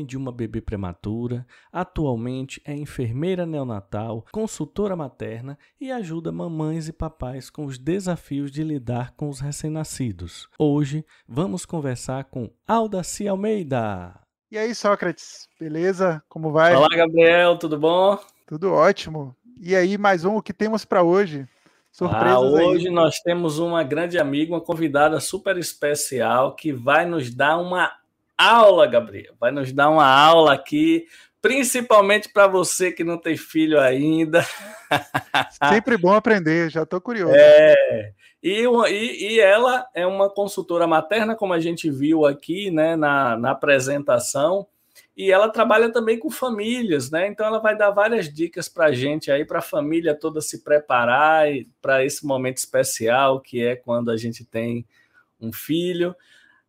Mãe de uma bebê prematura, atualmente é enfermeira neonatal, consultora materna e ajuda mamães e papais com os desafios de lidar com os recém-nascidos. Hoje vamos conversar com Aldaci Almeida. E aí, Sócrates, beleza? Como vai? Olá, Gabriel, tudo bom? Tudo ótimo. E aí, mais um, o que temos para hoje? Surpresas ah, hoje aí. nós temos uma grande amiga, uma convidada super especial que vai nos dar uma aula, Gabriel. Vai nos dar uma aula aqui, principalmente para você que não tem filho ainda. Sempre bom aprender, já estou curioso. É. E, e, e, ela é uma consultora materna, como a gente viu aqui né, na, na apresentação, e ela trabalha também com famílias, né? Então ela vai dar várias dicas para a gente aí, para a família toda se preparar para esse momento especial que é quando a gente tem um filho.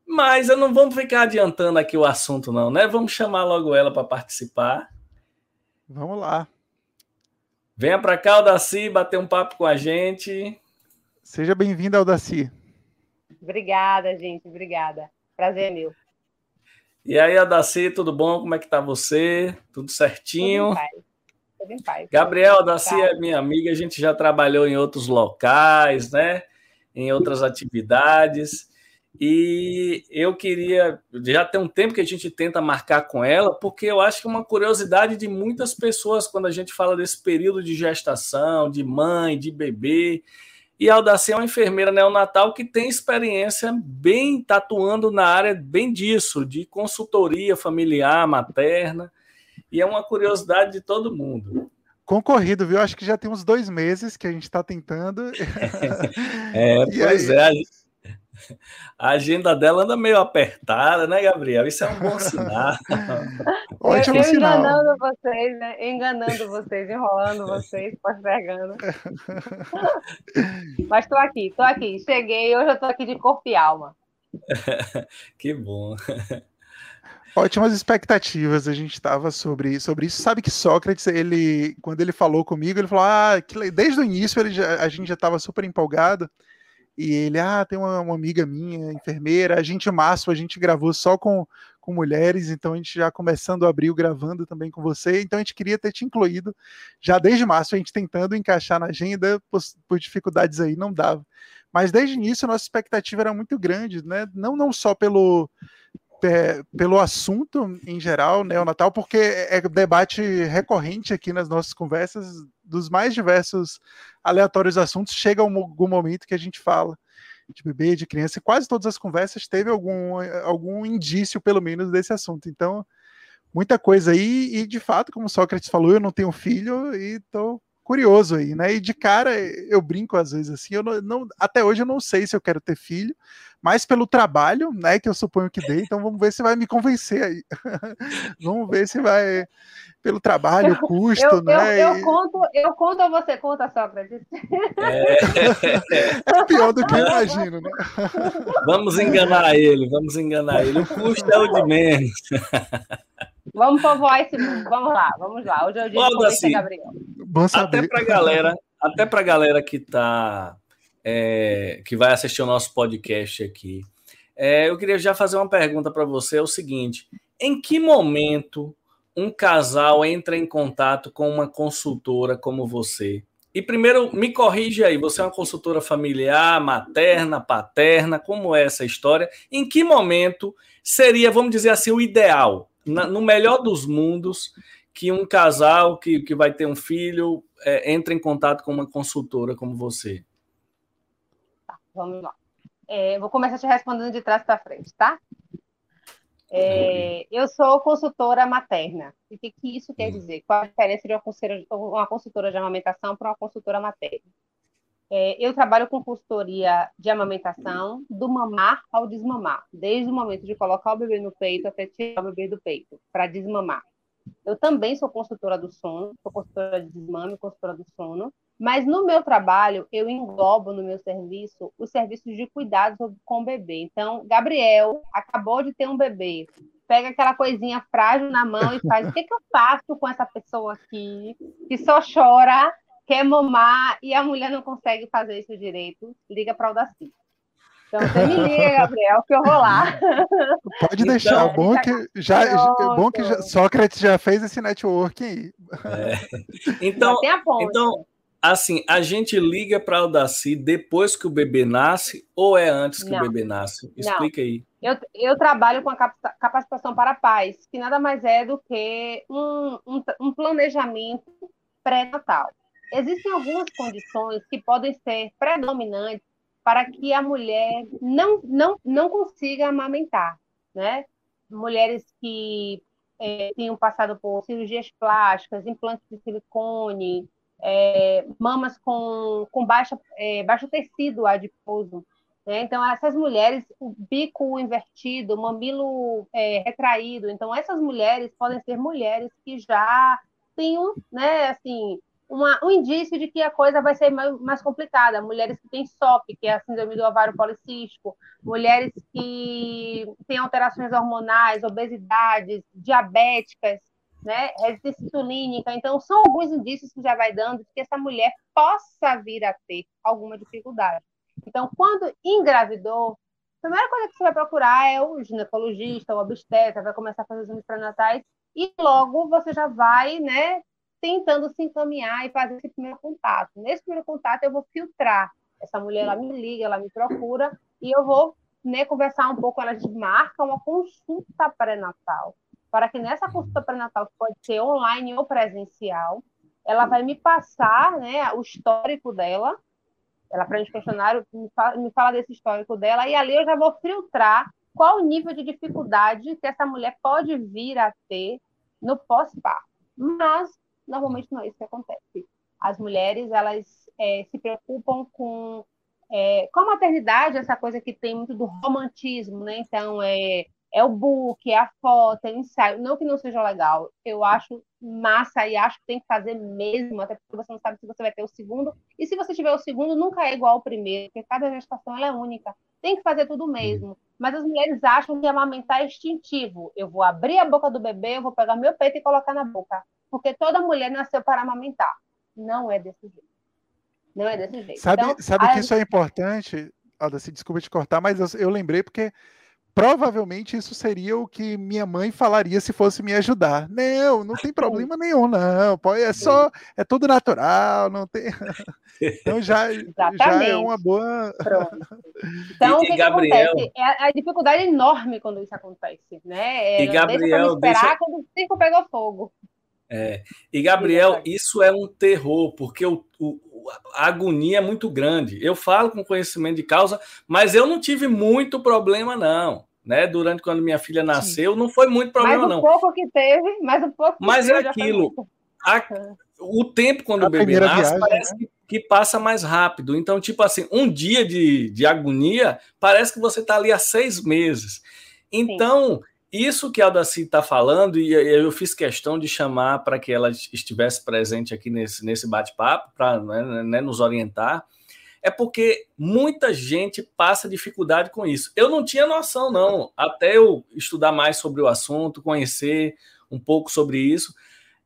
Mas eu não vamos ficar adiantando aqui o assunto, não, né? Vamos chamar logo ela para participar. Vamos lá. Venha para cá, Aldaci, bater um papo com a gente. Seja bem-vinda, Aldaci. Obrigada, gente. Obrigada. Prazer é meu. E aí, Aldaci, tudo bom? Como é que tá você? Tudo certinho? Tudo em paz. Tudo em paz. Gabriel, Aldaci é minha amiga, a gente já trabalhou em outros locais, né? Em outras atividades. E eu queria, já tem um tempo que a gente tenta marcar com ela, porque eu acho que é uma curiosidade de muitas pessoas quando a gente fala desse período de gestação, de mãe, de bebê. E a Aldacia é uma enfermeira neonatal que tem experiência bem tatuando na área bem disso, de consultoria familiar, materna. E é uma curiosidade de todo mundo. Concorrido, viu? Acho que já tem uns dois meses que a gente está tentando. é, pois aí... é. A agenda dela anda meio apertada, né, Gabriel? Isso é um bom sinal. Ótimo eu, eu sinal. enganando vocês, né? Enganando vocês, enrolando vocês, postergando. Mas estou aqui, estou aqui. Cheguei, hoje eu estou aqui de corpo e alma. que bom. Ótimas expectativas a gente estava sobre, sobre isso. Sabe que Sócrates, ele, quando ele falou comigo, ele falou: ah, que, desde o início ele já, a gente já estava super empolgado. E ele, ah, tem uma, uma, amiga minha, enfermeira, a gente, março, a gente gravou só com, com mulheres, então a gente já começando abril gravando também com você, então a gente queria ter te incluído já desde março, a gente tentando encaixar na agenda, por, por dificuldades aí, não dava. Mas desde o início, a nossa expectativa era muito grande, né? Não, não só pelo, pelo assunto em geral, né, o Natal, porque é debate recorrente aqui nas nossas conversas dos mais diversos aleatórios assuntos. Chega algum momento que a gente fala de bebê, de criança, e quase todas as conversas teve algum, algum indício, pelo menos, desse assunto. Então, muita coisa aí, e de fato, como Sócrates falou, eu não tenho filho e estou curioso aí, né? E de cara eu brinco às vezes assim, eu não, não, até hoje eu não sei se eu quero ter filho, mas pelo trabalho, né, que eu suponho que dê, então vamos ver se vai me convencer aí. vamos ver se vai pelo trabalho, custo, eu, né? Eu, eu, conto, eu conto ou você conta, Sócrates? É, é pior do que eu imagino, né? Vamos enganar ele, vamos enganar ele. O custo é o de menos. Vamos povoar esse mundo. Vamos lá, vamos lá. Hoje é o dia de assim, Gabriel. Até para galera, até para galera que tá é, que vai assistir o nosso podcast aqui. É, eu queria já fazer uma pergunta para você: é o seguinte, em que momento um casal entra em contato com uma consultora como você? E primeiro, me corrija aí, você é uma consultora familiar, materna, paterna, como é essa história? Em que momento seria, vamos dizer assim, o ideal, na, no melhor dos mundos, que um casal que, que vai ter um filho é, entre em contato com uma consultora como você? Vamos lá. É, vou começar te respondendo de trás para frente, tá? É, eu sou consultora materna. O que, que isso quer hum. dizer? Qual a diferença de uma consultora, uma consultora de amamentação para uma consultora materna? É, eu trabalho com consultoria de amamentação, do mamar ao desmamar, desde o momento de colocar o bebê no peito até tirar o bebê do peito, para desmamar. Eu também sou consultora do sono, sou consultora de desmame, consultora do sono, mas no meu trabalho, eu englobo no meu serviço os serviços de cuidados com o bebê. Então, Gabriel acabou de ter um bebê, pega aquela coisinha frágil na mão e faz: o que, que eu faço com essa pessoa aqui que só chora, quer mamar e a mulher não consegue fazer isso direito? Liga para o Daci. Então você me liga, Gabriel, que eu vou lá. Pode então, deixar, então, bom que já, é bom que já, Sócrates já fez esse networking aí. É. Então, então, assim, a gente liga para o Daci depois que o bebê nasce ou é antes que Não. o bebê nasce? Explica Não. aí. Eu, eu trabalho com a capacitação para pais, que nada mais é do que um, um, um planejamento pré-natal. Existem algumas condições que podem ser predominantes para que a mulher não, não, não consiga amamentar, né? Mulheres que é, tenham passado por cirurgias plásticas, implantes de silicone, é, mamas com, com baixa, é, baixo tecido adiposo. Né? Então, essas mulheres, o bico invertido, o mamilo é, retraído. Então, essas mulheres podem ser mulheres que já tenham, né, assim, uma, um indício de que a coisa vai ser mais, mais, complicada. Mulheres que têm SOP, que é a síndrome do ovário policístico, mulheres que têm alterações hormonais, obesidades, diabéticas, né, resistência insulínica. Então, são alguns indícios que já vai dando que essa mulher possa vir a ter alguma dificuldade. Então, quando engravidou, a primeira coisa que você vai procurar é o ginecologista, o obstetra, vai começar a fazer exames pré-natais e logo você já vai, né, tentando se encaminhar e fazer esse primeiro contato. Nesse primeiro contato, eu vou filtrar. Essa mulher, ela me liga, ela me procura, e eu vou né, conversar um pouco, ela marca uma consulta pré-natal, para que nessa consulta pré-natal, que pode ser online ou presencial, ela vai me passar né, o histórico dela, ela preenche questionário, me fala, me fala desse histórico dela, e ali eu já vou filtrar qual o nível de dificuldade que essa mulher pode vir a ter no pós-parto. Mas normalmente não é isso que acontece. As mulheres, elas é, se preocupam com, é, com a maternidade, essa coisa que tem muito do romantismo, né? Então, é, é o book, é a foto, é o ensaio. Não que não seja legal, eu acho massa e acho que tem que fazer mesmo, até porque você não sabe se você vai ter o segundo. E se você tiver o segundo, nunca é igual ao primeiro, porque cada gestação é única. Tem que fazer tudo mesmo. Mas as mulheres acham que amamentar é instintivo. Eu vou abrir a boca do bebê, eu vou pegar meu peito e colocar na boca porque toda mulher nasceu para amamentar. Não é desse jeito. Não é desse jeito. Sabe, então, sabe a... que isso é importante? Aldaci, desculpa te cortar, mas eu, eu lembrei porque provavelmente isso seria o que minha mãe falaria se fosse me ajudar. Não, não tem problema nenhum, não. É só, é tudo natural, não tem. Então já, já é uma boa. Pronto. Então, e, o que, Gabriel... que acontece? É a dificuldade enorme quando isso acontece, né? É, e Gabriel, esperar deixa... quando o circo pegou fogo. É. E, Gabriel, isso é um terror, porque o, o, a agonia é muito grande. Eu falo com conhecimento de causa, mas eu não tive muito problema, não. Né? Durante quando minha filha nasceu, não foi muito problema, não. Mas o pouco que teve, mas o pouco Mas é aquilo. A, o tempo quando a o bebê nasce viagem, parece né? que, que, passa mais rápido. Então, tipo assim, um dia de, de agonia parece que você está ali há seis meses. Então, Sim. Isso que a Aldaci está falando, e eu fiz questão de chamar para que ela estivesse presente aqui nesse, nesse bate-papo, para né, né, nos orientar, é porque muita gente passa dificuldade com isso. Eu não tinha noção, não, até eu estudar mais sobre o assunto, conhecer um pouco sobre isso.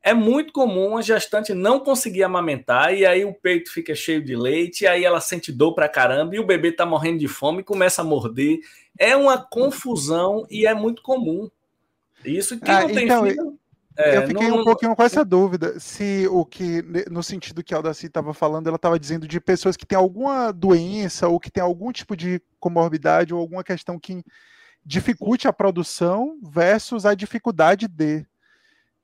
É muito comum a gestante não conseguir amamentar e aí o peito fica cheio de leite, e aí ela sente dor para caramba e o bebê está morrendo de fome e começa a morder é uma confusão e é muito comum. Isso que ah, não tem então, filho, é, eu fiquei não, um pouquinho com essa dúvida, se o que, no sentido que a Aldaci estava falando, ela estava dizendo de pessoas que têm alguma doença ou que têm algum tipo de comorbidade ou alguma questão que dificulte a produção versus a dificuldade de.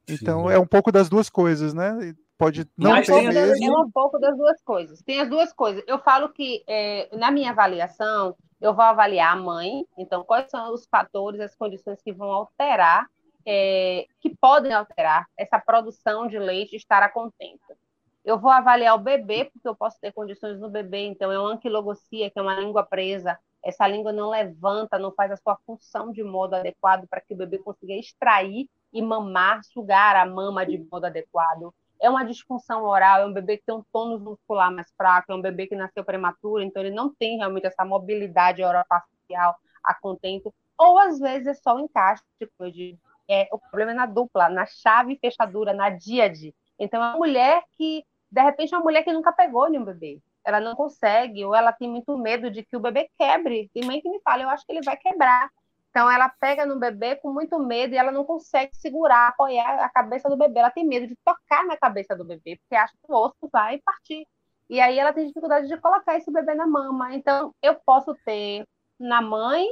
Então Sim. é um pouco das duas coisas, né? Pode não Mas ter mesmo. É um pouco das duas coisas. Tem as duas coisas. Eu falo que é, na minha avaliação eu vou avaliar a mãe, então, quais são os fatores, as condições que vão alterar, é, que podem alterar essa produção de leite estar a contento. Eu vou avaliar o bebê, porque eu posso ter condições no bebê, então é uma anquilogocia, que é uma língua presa, essa língua não levanta, não faz a sua função de modo adequado para que o bebê consiga extrair e mamar, sugar a mama de modo adequado é uma disfunção oral, é um bebê que tem um tônus muscular mais fraco, é um bebê que nasceu prematuro, então ele não tem realmente essa mobilidade orofacial a contento, ou às vezes é só o encaixe, tipo, de, é, o problema é na dupla, na chave fechadura, na díade. Então é uma mulher que, de repente, é uma mulher que nunca pegou nenhum bebê. ela não consegue, ou ela tem muito medo de que o bebê quebre. Tem mãe que me fala, eu acho que ele vai quebrar. Então ela pega no bebê com muito medo e ela não consegue segurar, apoiar a cabeça do bebê. Ela tem medo de tocar na cabeça do bebê, porque acha que o osso vai partir. E aí ela tem dificuldade de colocar esse bebê na mama. Então eu posso ter na mãe,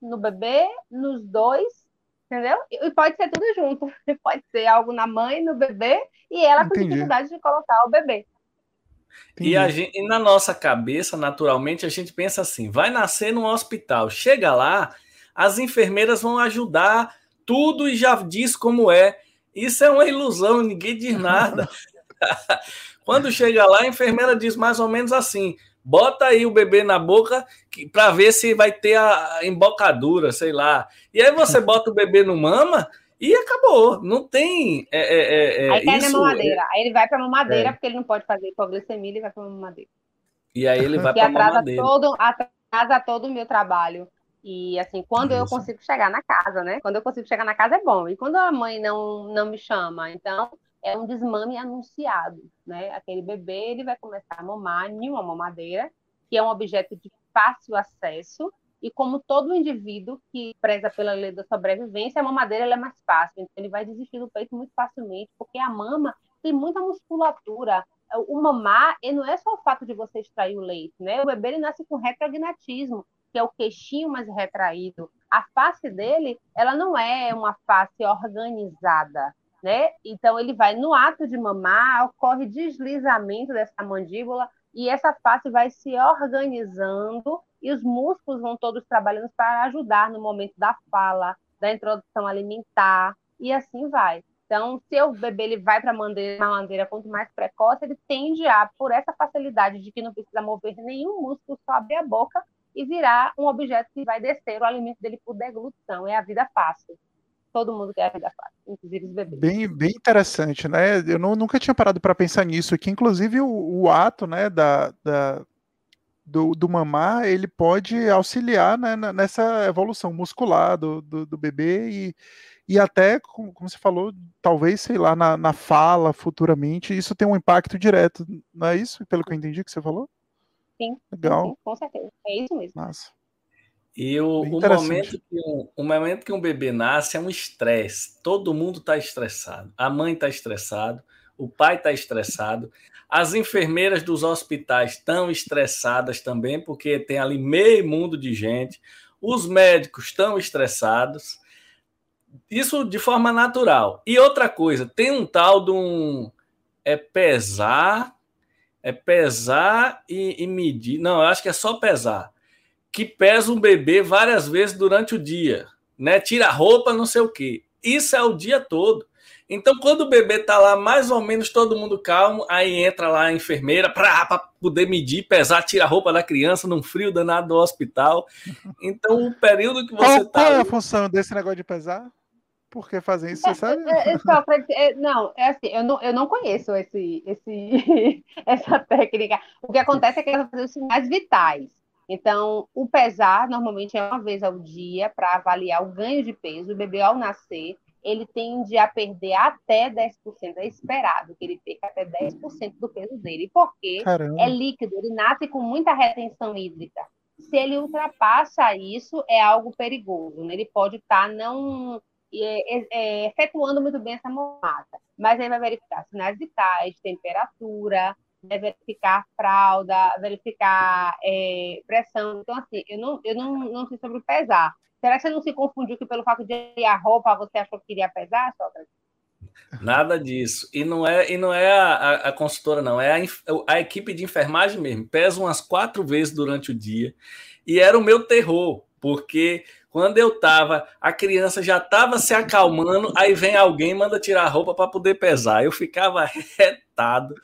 no bebê, nos dois, entendeu? E pode ser tudo junto. Pode ser algo na mãe, no bebê, e ela Entendi. com dificuldade de colocar o bebê. E, a gente, e na nossa cabeça, naturalmente, a gente pensa assim: vai nascer num hospital. Chega lá, as enfermeiras vão ajudar tudo e já diz como é. Isso é uma ilusão, ninguém diz nada. Quando chega lá, a enfermeira diz mais ou menos assim: bota aí o bebê na boca para ver se vai ter a embocadura, sei lá. E aí você bota o bebê no mama e acabou. Não tem. É, é, é, é aí cai na mamadeira. Aí ele vai para mamadeira, é. porque ele não pode fazer hipoglicemia, ele vai para mamadeira. E aí ele vai para mamadeira. Todo, atrasa todo o meu trabalho. E assim, quando Isso. eu consigo chegar na casa, né? Quando eu consigo chegar na casa é bom. E quando a mãe não, não me chama, então é um desmame anunciado, né? Aquele bebê ele vai começar a mamar em uma mamadeira, que é um objeto de fácil acesso, e como todo indivíduo que preza pela lei da sobrevivência, a mamadeira é mais fácil, então ele vai desistir do peito muito facilmente, porque a mama tem muita musculatura. O mamar não é só o fato de você extrair o leite, né? O bebê ele nasce com retrognatismo, que é o queixinho mais retraído. A face dele, ela não é uma face organizada, né? Então ele vai no ato de mamar, ocorre deslizamento dessa mandíbula e essa face vai se organizando e os músculos vão todos trabalhando para ajudar no momento da fala, da introdução alimentar, e assim vai. Então, se o bebê ele vai para a maneira quanto mais precoce, ele tende a, por essa facilidade de que não precisa mover nenhum músculo, só abrir a boca e virar um objeto que vai descer o alimento dele por deglutição. É a vida fácil. Todo mundo quer a vida fácil, inclusive os bebês. Bem, bem interessante, né? Eu não, nunca tinha parado para pensar nisso, que inclusive o, o ato né, da, da do, do mamar, ele pode auxiliar né, nessa evolução muscular do, do, do, bebê e, e até, como, você falou, talvez, sei lá, na, na fala futuramente, isso tem um impacto direto, não é isso? Pelo que eu entendi que você falou? Sim, Legal. Sim, com certeza. É isso mesmo. Massa. E o, o, momento que um, o momento que um bebê nasce é um estresse. Todo mundo está estressado. A mãe está estressada, o pai está estressado. As enfermeiras dos hospitais estão estressadas também, porque tem ali meio mundo de gente. Os médicos estão estressados. Isso de forma natural. E outra coisa, tem um tal de um. É pesar. É pesar e, e medir. Não, eu acho que é só pesar. Que pesa um bebê várias vezes durante o dia. Né? Tira a roupa, não sei o quê. Isso é o dia todo. Então, quando o bebê tá lá, mais ou menos todo mundo calmo, aí entra lá a enfermeira para poder medir, pesar, tirar a roupa da criança num frio danado do hospital. Então, o período que você qual, tá. Qual é a função desse negócio de pesar? Por que fazem isso, você sabe? É, é, é, não, é assim, eu não, eu não conheço esse, esse, essa técnica. O que acontece é que ela faz os sinais vitais. Então, o pesar normalmente é uma vez ao dia para avaliar o ganho de peso. O bebê, ao nascer, ele tende a perder até 10%. É esperado que ele perca até 10% do peso dele, porque Caramba. é líquido, ele nasce com muita retenção hídrica. Se ele ultrapassa isso, é algo perigoso. Né? Ele pode estar tá não é, é, é, efetuando muito bem essa mamata. Mas aí vai verificar sinais vitais, temperatura, vai verificar fralda, verificar é, pressão. Então, assim, eu não, eu não, não sei sobre pesar, Será que você não se confundiu que pelo fato de a roupa você achou que queria pesar, Sócrates? Nada disso. E não é, e não é a, a consultora, não. É a, a, equipe de enfermagem mesmo. Pesa umas quatro vezes durante o dia. E era o meu terror, porque quando eu tava, a criança já tava se acalmando, aí vem alguém e manda tirar a roupa para poder pesar. Eu ficava retado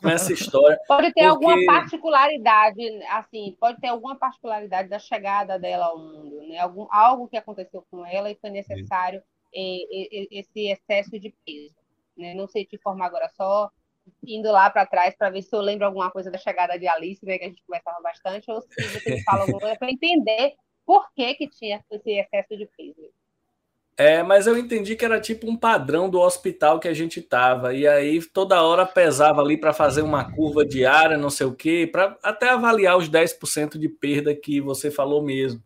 com essa história. Pode ter porque... alguma particularidade, assim, pode ter alguma particularidade da chegada dela ao mundo, né? Algum, algo que aconteceu com ela e foi necessário esse excesso de peso. Né? Não sei te informar agora, só indo lá para trás para ver se eu lembro alguma coisa da chegada de Alice, né, que a gente conversava bastante, ou se você me fala alguma coisa para entender por que, que tinha esse excesso de peso? É, mas eu entendi que era tipo um padrão do hospital que a gente tava. E aí toda hora pesava ali para fazer uma curva diária, não sei o quê, para até avaliar os 10% de perda que você falou mesmo.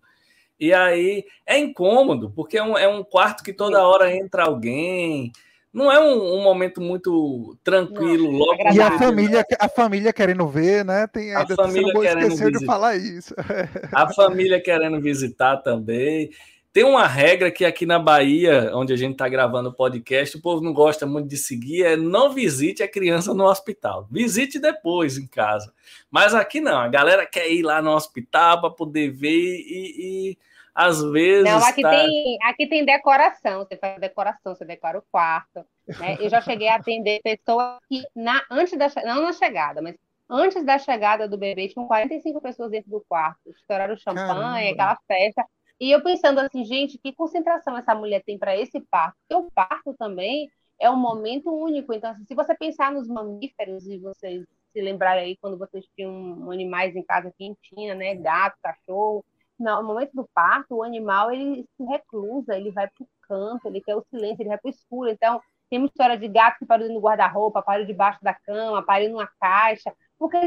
E aí é incômodo, porque é um, é um quarto que toda hora entra alguém. Não é um, um momento muito tranquilo não, logo. E a família, a família querendo ver, né? Tem ainda a família querendo esqueceu visitar. de falar isso. A família querendo visitar também. Tem uma regra que aqui na Bahia, onde a gente está gravando o podcast, o povo não gosta muito de seguir, é não visite a criança no hospital. Visite depois em casa. Mas aqui não, a galera quer ir lá no hospital para poder ver e, e, às vezes. Não, aqui, tá... tem, aqui tem decoração, você faz decoração, você decora o quarto. Né? Eu já cheguei a atender pessoas que, na, antes da não na chegada, mas antes da chegada do bebê, tinham 45 pessoas dentro do quarto. Estouraram champanhe, aquela festa. E eu pensando assim, gente, que concentração essa mulher tem para esse parto? Porque o parto também é um momento único. Então, assim, se você pensar nos mamíferos e vocês se lembrarem aí quando vocês tinham animais em casa que tinha, né, gato, cachorro, no momento do parto, o animal ele se reclusa, ele vai para o canto, ele quer o silêncio, ele vai para o escuro. Então, tem uma história de gato que pariu no guarda-roupa, pariu debaixo da cama, pariu numa caixa porque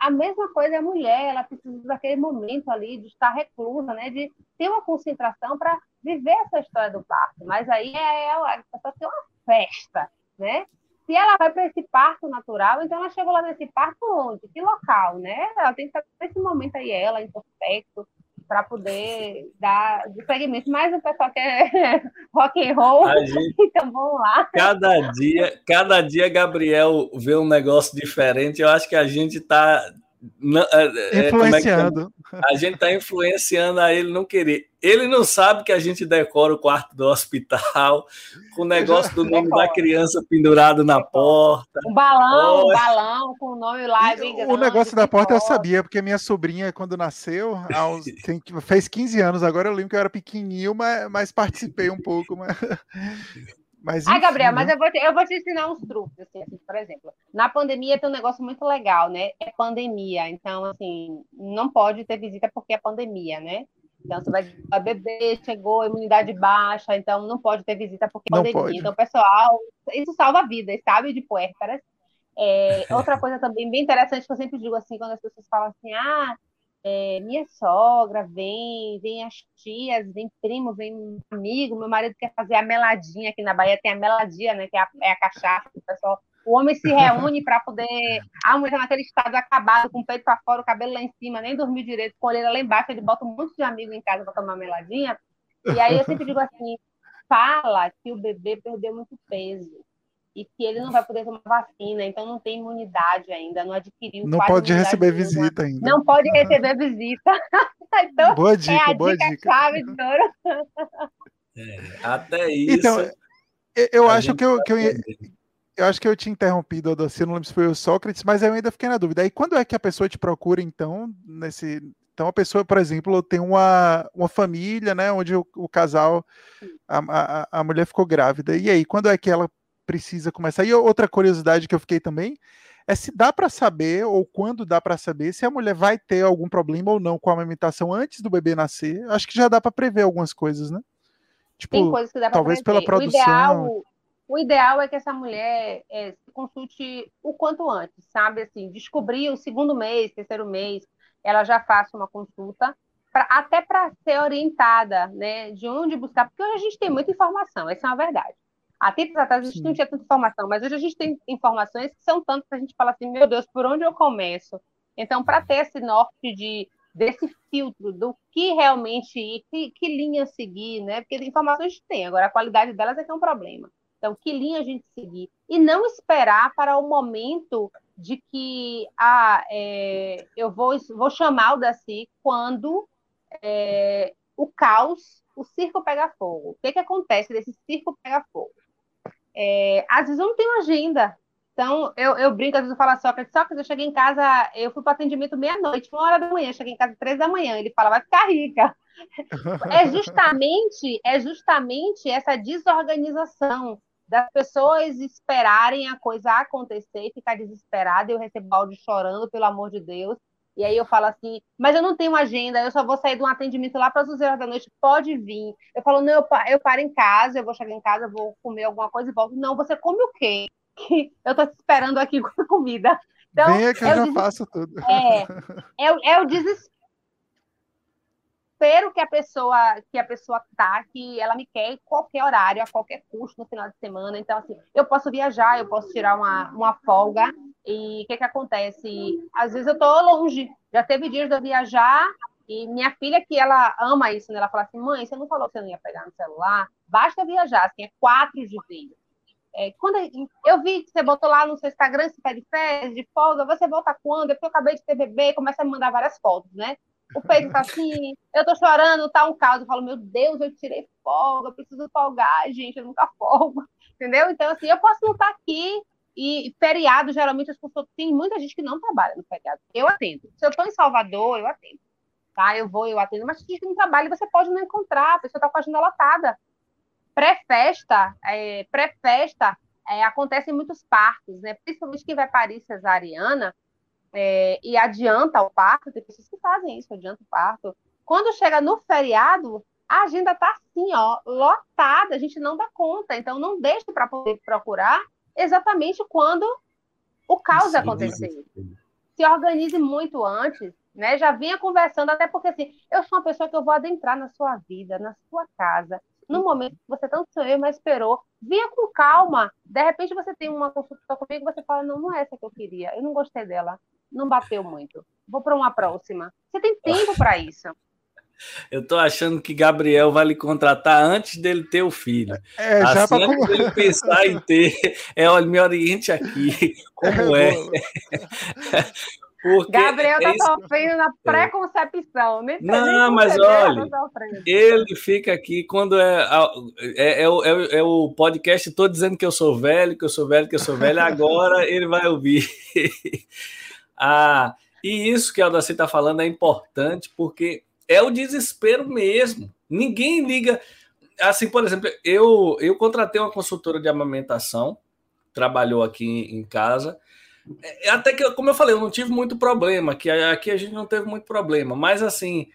a mesma coisa é a mulher, ela precisa daquele momento ali de estar reclusa, né, de ter uma concentração para viver essa história do parto. Mas aí é, a pessoa tem uma festa, né? Se ela vai para esse parto natural, então ela chegou lá nesse parto onde? Que local, né? Ela tem que estar nesse momento aí, ela, introspecto, para poder dar segmento. Mas o pessoal quer rock and roll, gente, então vamos lá. Cada dia, cada dia Gabriel vê um negócio diferente. Eu acho que a gente está é, é, influenciando. É a gente está influenciando a ele não querer. Ele não sabe que a gente decora o quarto do hospital, com o negócio do nome da criança pendurado na porta. Um balão, um balão com o nome lá. o negócio da porta eu sabia, porque minha sobrinha, quando nasceu, aos, tem, fez 15 anos, agora eu lembro que eu era pequenininho, mas, mas participei um pouco. Mas... Mas, enfim, ah, Gabriel, né? mas eu vou, te, eu vou te ensinar uns truques, assim, assim, por exemplo. Na pandemia tem um negócio muito legal, né? É pandemia. Então, assim, não pode ter visita porque é pandemia, né? Então, você vai a bebê, chegou, imunidade baixa, então não pode ter visita porque é pandemia. Pode. Então, pessoal, isso salva vidas, sabe? De puérperas. É, outra coisa também bem interessante que eu sempre digo assim, quando as pessoas falam assim, ah, é, minha sogra vem, vem as tias, vem primo, vem amigo, meu marido quer fazer a meladinha, aqui na Bahia tem a meladia, né, que é a, é a cachaça, o pessoal, o homem se reúne para poder, a mulher naquele estado acabado, com o peito para fora, o cabelo lá em cima, nem dormir direito, com a olheira lá embaixo, ele bota um monte de amigo em casa para tomar meladinha, e aí eu sempre digo assim, fala que o bebê perdeu muito peso, e que ele não vai poder tomar vacina, então não tem imunidade ainda, não adquiriu. Não pode receber nenhuma. visita ainda. Não pode receber visita. então, boa dica, é a boa dica, dica. chave de ouro. É, até isso. Então, eu acho que eu, que eu, eu acho que eu tinha interrompido, Adocino, não lembro se foi o Sócrates, mas eu ainda fiquei na dúvida. Aí quando é que a pessoa te procura, então, nesse. Então, a pessoa, por exemplo, tem uma, uma família, né, onde o, o casal, a, a, a mulher ficou grávida. E aí, quando é que ela precisa começar. E outra curiosidade que eu fiquei também é se dá para saber, ou quando dá para saber, se a mulher vai ter algum problema ou não com a amamentação antes do bebê nascer. Acho que já dá para prever algumas coisas, né? Tipo, Tem coisas que dá talvez prever. pela produção. O ideal, o ideal é que essa mulher é, se consulte o quanto antes, sabe? Assim, descobrir o segundo mês, terceiro mês, ela já faça uma consulta, pra, até para ser orientada, né? De onde buscar, porque hoje a gente tem muita informação, essa é uma verdade. Há tempos atrás a gente não tinha tanta informação, mas hoje a gente tem informações que são tantas que a gente fala assim, meu Deus, por onde eu começo? Então, para ter esse norte de desse filtro do que realmente ir, que, que linha seguir, né? Porque informações a gente tem, agora a qualidade delas é que é um problema. Então, que linha a gente seguir? E não esperar para o momento de que ah, é, eu vou, vou chamar o Daci quando é, o caos, o circo pega fogo. O que, que acontece desse circo pega fogo? É, às vezes eu não tenho agenda. Então, eu, eu brinco, às vezes eu falo Sócrates, Sócrates, eu cheguei em casa, eu fui para atendimento meia-noite, uma hora da manhã, cheguei em casa três da manhã, ele fala, vai ficar rica. é justamente, é justamente essa desorganização das pessoas esperarem a coisa acontecer e ficar desesperada, eu recebo áudio chorando, pelo amor de Deus, E aí eu falo assim, mas eu não tenho agenda, eu só vou sair de um atendimento lá para as 11 horas da noite, pode vir. Eu falo, não, eu, eu paro em casa, eu vou chegar em casa, vou comer alguma coisa e volto. Não, você come o quê? eu tô te esperando aqui com a comida. Então, Venha que eu já des... faço tudo. É, é, é o desespero que a pessoa que a pessoa tá, que ela me quer em qualquer horário, a qualquer custo no final de semana. Então, assim, eu posso viajar, eu posso tirar uma, uma folga. E o que, que acontece? Às vezes eu tô longe. Já teve dias de eu viajar e minha filha, que ela ama isso, né? Ela fala assim: mãe, você não falou que você não ia pegar no celular? Basta viajar, assim, é quatro de vez. É, quando eu vi que você botou lá no seu Instagram esse pé de férias, de folga, você volta quando? É porque eu acabei de ter bebê, começa a me mandar várias fotos, né? O peito tá assim, eu tô chorando, tá um caos. Eu falo, meu Deus, eu tirei folga, eu preciso folgar, gente, eu nunca folgo, entendeu? Então, assim, eu posso não estar tá aqui e feriado, geralmente, as pessoas, tem muita gente que não trabalha no feriado. Eu atendo. Se eu tô em Salvador, eu atendo. Tá? Eu vou, eu atendo, mas se gente não trabalha, você pode não encontrar, a pessoa tá com a agenda lotada pré-festa, é, pré-festa, é, acontecem muitos partos, né? Principalmente quem vai parir cesariana é, e adianta o parto, tem pessoas que fazem isso, adianta o parto. Quando chega no feriado, a agenda tá assim, ó, lotada, a gente não dá conta, então não deixe para poder procurar exatamente quando o caos acontecer. Se organize muito antes, né? Já vinha conversando, até porque assim, eu sou uma pessoa que eu vou adentrar na sua vida, na sua casa no momento que você tanto sonhou, mas esperou, vinha com calma. De repente você tem uma consulta comigo, você fala, não, não é essa que eu queria, eu não gostei dela, não bateu muito. Vou para uma próxima. Você tem tempo para isso. Eu tô achando que Gabriel vai lhe contratar antes dele ter o filho. É, já assim, antes dele pensar em ter, é, olha, me oriente aqui, como é. é. Porque Gabriel tá é sofrendo na preconcepção, né? Não, mas olha, ele fica aqui quando é, é, é, é, é o podcast Estou dizendo que eu sou velho, que eu sou velho, que eu sou velho, agora ele vai ouvir. ah, e isso que a Aldaci está falando é importante, porque é o desespero mesmo. Ninguém liga. Assim, por exemplo, eu, eu contratei uma consultora de amamentação, trabalhou aqui em casa é, até que, como eu falei, eu não tive muito problema, que aqui a gente não teve muito problema, mas assim,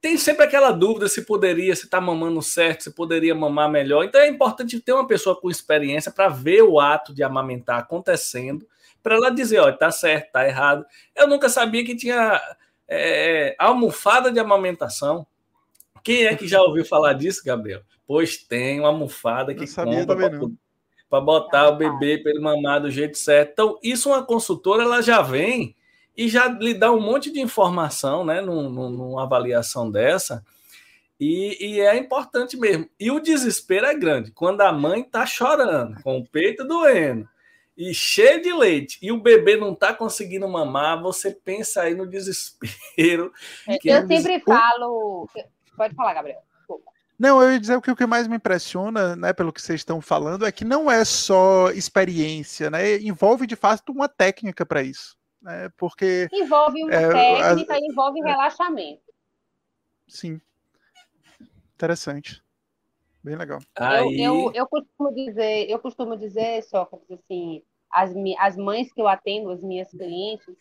tem sempre aquela dúvida se poderia, se está mamando certo, se poderia mamar melhor. Então é importante ter uma pessoa com experiência para ver o ato de amamentar acontecendo, para ela dizer, ó, tá certo, tá errado. Eu nunca sabia que tinha é, almofada de amamentação. Quem é que já ouviu falar disso, Gabriel? Pois tem uma almofada que compra para botar o bebê para ele mamar do jeito certo. Então, isso uma consultora ela já vem e já lhe dá um monte de informação, né, num, numa avaliação dessa. E, e, é importante mesmo. E o desespero é grande. Quando a mãe está chorando, com o peito doendo, e cheio de leite, e o bebê não está conseguindo mamar, você pensa aí no desespero. É, eu é um sempre des... falo. Pode falar, Gabriel. Não, eu ia dizer que o que mais me impressiona, né, pelo que vocês estão falando, é que não é só experiência, né? Envolve de fato uma técnica para isso. Né? Porque. Envolve uma é, técnica a, envolve é, relaxamento. Sim. Interessante. Bem legal. Aí... Eu, eu, eu, costumo dizer, eu costumo dizer, Sócrates, assim, as, as mães que eu atendo, as minhas clientes,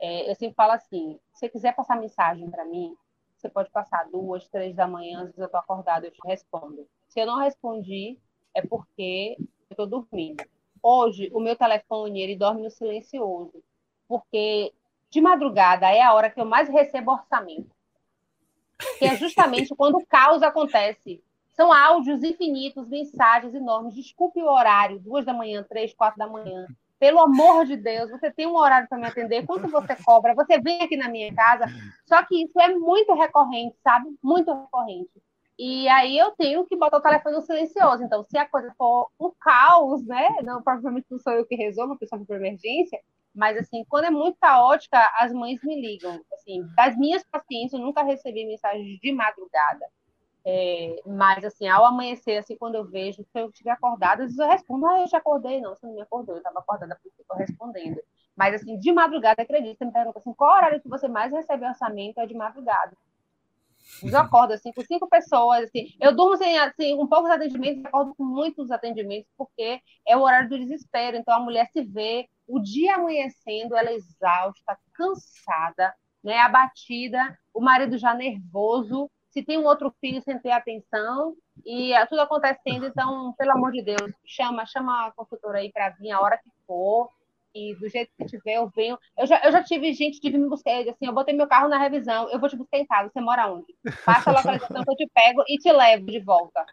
é, eu sempre falo assim: se você quiser passar mensagem para mim, você pode passar duas, três da manhã, às vezes eu estou acordada, eu te respondo. Se eu não respondi, é porque eu estou dormindo. Hoje, o meu telefone, ele dorme no silencioso, porque de madrugada é a hora que eu mais recebo orçamento. Que é justamente quando o caos acontece. São áudios infinitos, mensagens enormes. Desculpe o horário, duas da manhã, três, quatro da manhã. Pelo amor de Deus, você tem um horário para me atender? Quanto você cobra? Você vem aqui na minha casa? Só que isso é muito recorrente, sabe? Muito recorrente. E aí eu tenho que botar o telefone no silencioso. Então, se a coisa for um caos, né? Não, provavelmente não sou eu que resolvo, pessoal por emergência. Mas, assim, quando é muito caótica, as mães me ligam. Assim, das minhas pacientes, eu nunca recebi mensagens de madrugada. É, mas, assim, ao amanhecer, assim, quando eu vejo, se eu estiver acordada, às vezes eu respondo, ah, eu já acordei. Não, você não me acordou, eu estava acordada porque estou respondendo. Mas, assim, de madrugada, acredito, você me pergunta assim, qual horário que você mais recebe orçamento é de madrugada. Eu acordo, assim, com cinco pessoas, assim, eu durmo, sem, assim, com poucos atendimentos, acordo com muitos atendimentos, porque é o horário do desespero. Então, a mulher se vê, o dia amanhecendo, ela é exausta, cansada, né, abatida, o marido já nervoso, se tem um outro filho sem ter atenção, e é tudo acontecendo, então, pelo amor de Deus, chama, chama a consultora aí para vir a hora que for, e do jeito que tiver, eu venho. Eu já, eu já tive gente vir me buscar, assim, eu botei meu carro na revisão, eu vou te buscar em casa, você mora onde? Passa a localização que eu te pego e te levo de volta.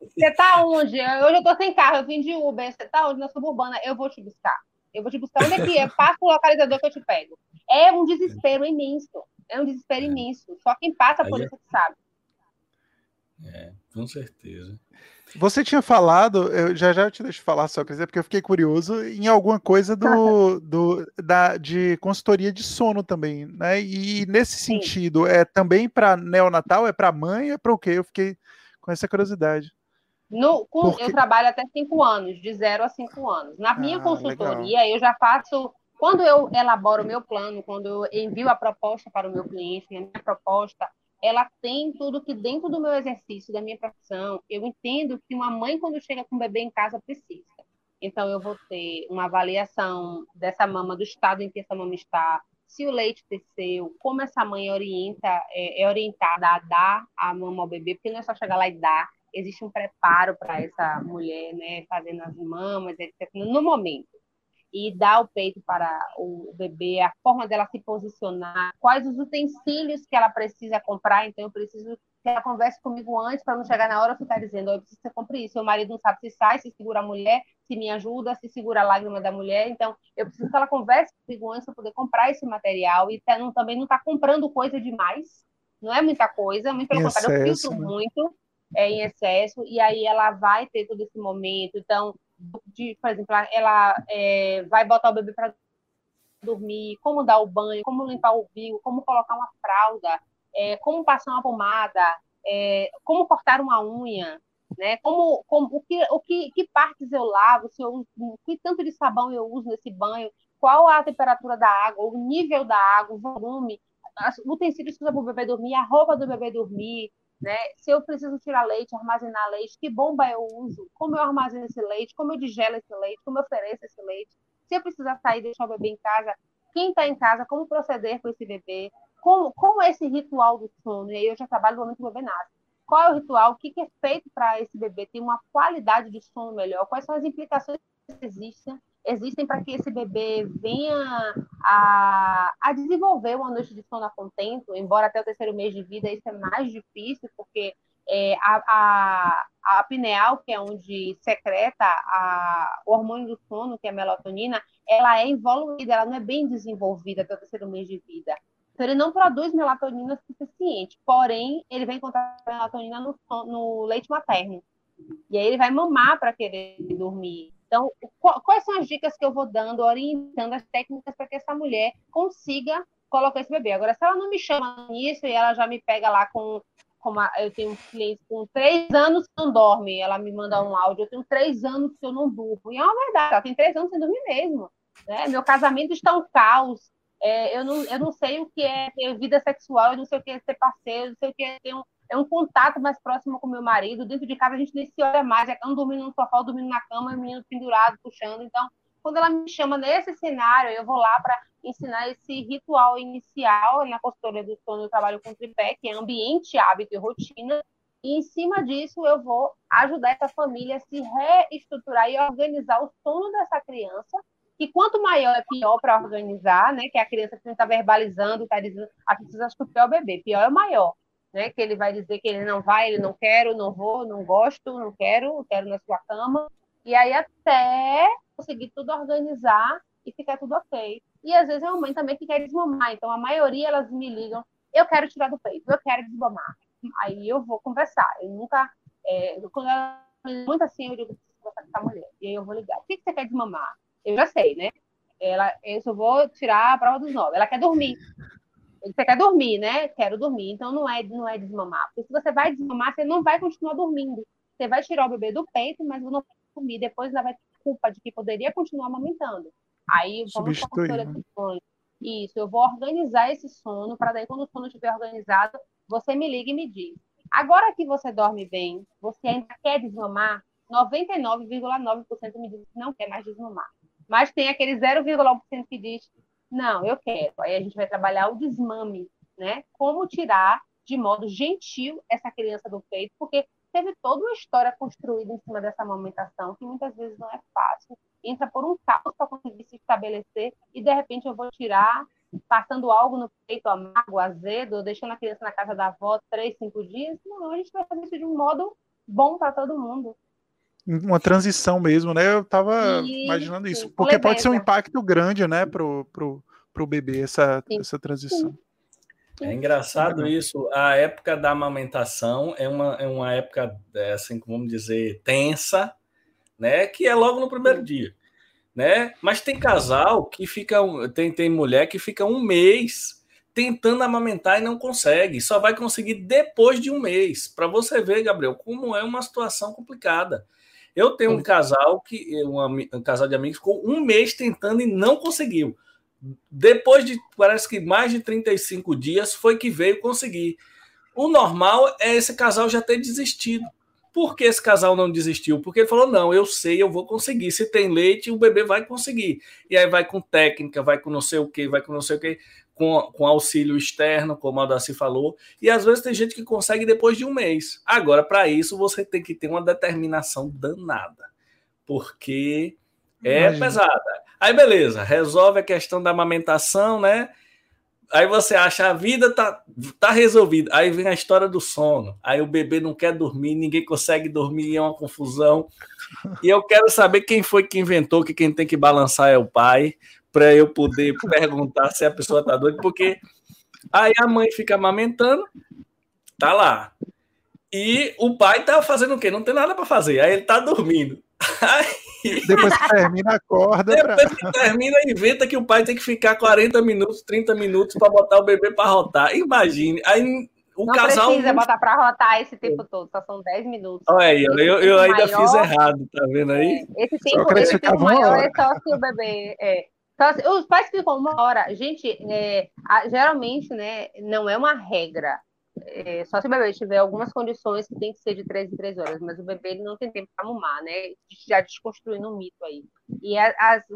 Você tá onde? Hoje eu tô sem carro, eu vim de Uber, você tá onde? Na suburbana, eu vou te buscar. Eu vou te buscar onde é que é? Passa o localizador que eu te pego. É um desespero imenso. É um desespero imenso. Só quem passa por isso que sabe. É, com certeza. Você tinha falado, eu já já te deixo falar só, porque eu fiquei curioso em alguma coisa do, do da, de consultoria de sono também, né? E nesse Sim. sentido, é também para neonatal, é para mãe, é para o quê? Eu fiquei com essa curiosidade. No, com, Porque... Eu trabalho até cinco anos, de zero a cinco anos. Na minha ah, consultoria, legal. eu já faço. Quando eu elaboro o meu plano, quando eu envio a proposta para o meu cliente, a minha proposta, ela tem tudo que dentro do meu exercício, da minha profissão, eu entendo que uma mãe, quando chega com o bebê em casa, precisa. Então, eu vou ter uma avaliação dessa mama, do estado em que essa mama está, se o leite desceu, como essa mãe orienta, é, é orientada a dar a mama ao bebê, porque não é só chegar lá e dar, existe um preparo para essa mulher, né, fazendo as mamas, etc., no momento. E dar o peito para o bebê, a forma dela se posicionar, quais os utensílios que ela precisa comprar. Então, eu preciso que ela converse comigo antes, para não chegar na hora e ficar dizendo: eu preciso que você compre isso. Seu marido não sabe se sai, se segura a mulher, se me ajuda, se segura a lágrima da mulher. Então, eu preciso que ela converse comigo antes para poder comprar esse material e tá, não, também não está comprando coisa demais. Não é muita coisa, muito pelo contrário, eu filtro né? muito é, em excesso, e aí ela vai ter todo esse momento. Então, de, por exemplo, ela é, vai botar o bebê para dormir, como dar o banho, como limpar o bico, como colocar uma fralda, é, como passar uma pomada, é, como cortar uma unha, né? Como, como o que, o que, que partes eu lavo, se eu, que tanto de sabão eu uso nesse banho, qual a temperatura da água, o nível da água, o volume, as utensílios que usa para o bebê dormir, a roupa do bebê dormir, né? Se eu preciso tirar leite, armazenar leite, que bomba eu uso, como eu armazeno esse leite, como eu digelo esse leite, como eu ofereço esse leite. Se eu precisar sair e deixar o bebê em casa, quem está em casa, como proceder com esse bebê, como, como é esse ritual do sono. E aí eu já trabalho no momento que o bebê nasce. Qual é o ritual? O que, que é feito para esse bebê ter uma qualidade de sono melhor? Quais são as implicações que existem existem para que esse bebê venha a, a desenvolver uma noite de sono a contento, embora até o terceiro mês de vida isso é mais difícil, porque é, a, a, a, pineal, que é onde secreta a, o hormônio do sono, que é a melatonina, ela é evoluída, ela não é bem desenvolvida até o terceiro mês de vida. Então, ele não produz melatonina suficiente, porém, ele vai encontrar melatonina no, no leite materno. E aí ele vai mamar para querer dormir. Então, quais são as dicas que eu vou dando, orientando as técnicas para que essa mulher consiga colocar esse bebê? Agora, se ela não me chama nisso e ela já me pega lá com. com eu tenho um cliente com três anos que não dorme, ela me manda um áudio, eu tenho três anos que eu não durmo. E é uma verdade, ela tem três anos sem dormir mesmo. Né? Meu casamento está um caos. É, eu, não, eu não sei o que é ter vida sexual, eu não sei o que é ser parceiro, eu não sei o que é ter um, é um contato mais próximo com meu marido. Dentro de casa a gente nem se olha mais, é um dormindo no sofá, dormindo na cama, e o menino pendurado, puxando. Então, quando ela me chama nesse cenário, eu vou lá para ensinar esse ritual inicial. Na consultoria do sono eu trabalho com tripé, que é ambiente, hábito e rotina. E em cima disso, eu vou ajudar essa família a se reestruturar e organizar o sono dessa criança. Que quanto maior é pior para organizar, né? Que a criança está verbalizando, está dizendo, a precisa estuprar o bebê. Pior é o maior né? Que ele vai dizer que ele não vai, ele não quero, não vou, não gosto, não quero, quero na sua cama. E aí até conseguir tudo organizar e ficar tudo ok. E às vezes é uma mãe também que quer desmamar. Então a maioria elas me ligam, eu quero tirar do peito, eu quero desmamar. Aí eu vou conversar. Eu nunca, é, quando ela muito assim, eu digo, preciso conversar com essa mulher. E aí eu vou ligar. O que, que você quer desmamar? Eu já sei, né? Ela, eu só vou tirar a prova dos nove. Ela quer dormir. Você quer dormir, né? Quero dormir. Então não é, não é desmamar. Porque se você vai desmamar, você não vai continuar dormindo. Você vai tirar o bebê do peito, mas não vai dormir. Depois ela vai ter culpa de que poderia continuar amamentando. Aí vamos para a Isso, eu vou organizar esse sono, para daí, quando o sono estiver organizado, você me liga e me diz. Agora que você dorme bem, você ainda quer desmamar? 99,9% me diz que não quer mais desmamar. Mas tem aquele 0,1% que diz Não, eu quero. Aí a gente vai trabalhar o desmame, né? Como tirar de modo gentil essa criança do peito, porque teve toda uma história construída em cima dessa amamentação, que muitas vezes não é fácil, entra por um caos para conseguir se estabelecer, e de repente eu vou tirar, passando algo no peito amargo, azedo, deixando a criança na casa da avó três, cinco dias. Não, a gente vai fazer isso de um modo bom para todo mundo. Uma transição mesmo, né? Eu estava imaginando isso. Porque Leveza. pode ser um impacto grande, né, pro, pro, pro bebê, essa, essa transição. É engraçado isso. A época da amamentação é uma, é uma época, é, assim, vamos dizer, tensa, né? Que é logo no primeiro dia, né? Mas tem casal que fica, tem, tem mulher que fica um mês tentando amamentar e não consegue. Só vai conseguir depois de um mês. Para você ver, Gabriel, como é uma situação complicada. Eu tenho um casal que um, um casal de amigos ficou um mês tentando e não conseguiu. Depois de, parece que mais de 35 dias, foi que veio conseguir. O normal é esse casal já ter desistido. Por que esse casal não desistiu? Porque ele falou: não, eu sei, eu vou conseguir. Se tem leite, o bebê vai conseguir. E aí vai com técnica, vai com não sei o que, vai com não sei o que, com, com auxílio externo, como a Daci falou. E às vezes tem gente que consegue depois de um mês. Agora, para isso, você tem que ter uma determinação danada. Porque é Imagina. pesada. Aí, beleza, resolve a questão da amamentação, né? Aí você acha a vida tá, tá resolvida. Aí vem a história do sono. Aí o bebê não quer dormir, ninguém consegue dormir, é uma confusão. E eu quero saber quem foi que inventou que quem tem que balançar é o pai, para eu poder perguntar se a pessoa tá doida, porque aí a mãe fica amamentando, tá lá. E o pai tá fazendo o quê? Não tem nada para fazer. Aí ele tá dormindo. Aí depois que termina, acorda. Depois pra... que termina, inventa que o pai tem que ficar 40 minutos, 30 minutos para botar o bebê para rotar. Imagine. Aí o não casal. Não precisa botar para rotar esse tempo todo, só são 10 minutos. Olha aí, eu, eu, eu ainda maior, fiz errado, tá vendo aí? É, esse tempo, esse tempo maior é só se o bebê. É, só os pais ficam uma hora. Gente, é, geralmente, né, não é uma regra é, só se o bebê tiver algumas condições que tem que ser de três em três horas, mas o bebê ele não tem tempo para mumar, né? Já desconstruindo um mito aí. E as,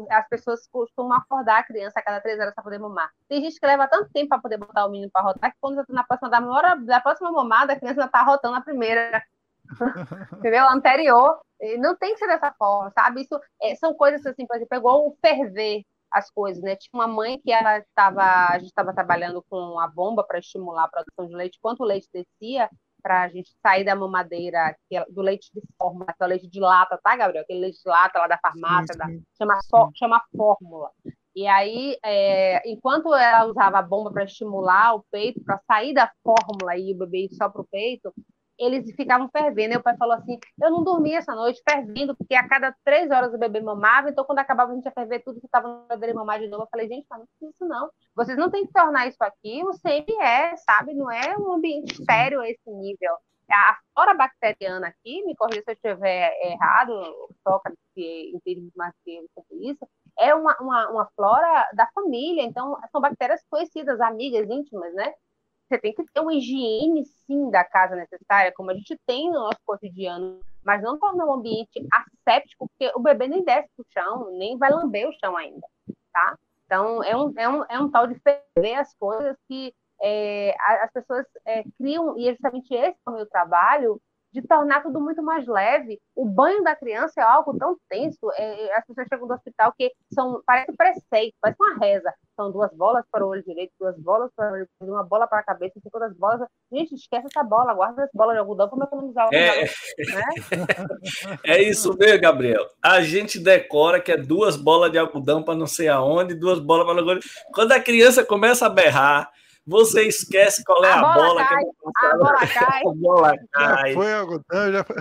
as pessoas costumam acordar a criança a cada três horas para poder mumar. Tem gente que leva tanto tempo para poder botar o menino para rotar que quando na próxima, da, hora, da próxima mamada a criança já está rotando a primeira. Entendeu? A anterior. Não tem que ser dessa forma, sabe? Isso é, são coisas assim, por exemplo, igual o ferver as coisas, né? Tinha uma mãe que ela estava, a gente estava trabalhando com a bomba para estimular a produção de leite, quanto o leite descia, para a gente sair da mamadeira é do leite de fórmula, que é o leite de lata, tá, Gabriel? Aquele leite de lata lá da farmácia, sim, sim. Da, chama, só, chama fórmula. E aí, é, enquanto ela usava a bomba para estimular o peito, para sair da fórmula e o bebê ir só para o peito, eles ficavam fervendo. E o pai falou assim: Eu não dormi essa noite fervendo, porque a cada três horas o bebê mamava, então quando acabava a gente ia ferver tudo que estava no bebê mamar de novo. Eu falei: Gente, não é isso não. Vocês não têm que tornar isso aqui o CME, sabe? Não é um ambiente sério esse nível. A flora bacteriana aqui, me corrija se eu estiver errado, toca que entende mais que isso, é uma, uma, uma flora da família, então são bactérias conhecidas, amigas, íntimas, né? Você tem que ter uma higiene, sim, da casa necessária, como a gente tem no nosso cotidiano, mas não tornar um ambiente asséptico, porque o bebê nem desce pro chão, nem vai lamber o chão ainda, tá? Então, é um, é um, é um tal de ver as coisas que é, as pessoas é, criam, e é justamente esse é o meu trabalho, de tornar tudo muito mais leve. O banho da criança é algo tão tenso. É, é, as pessoas chegam do hospital que são parece preceito, parece uma reza. São duas bolas para o olho direito, duas bolas para o olho direito, uma bola para a cabeça, cinco das bolas. Gente, esquece essa bola, guarda essa bola de algodão para economizar o é... né? é isso mesmo, Gabriel. A gente decora que é duas bolas de algodão para não sei aonde, duas bolas para agora. Quando a criança começa a berrar, você esquece qual é a, a bola, bola cai, que a bola cai. a bola cai. Já foi algodão, já foi.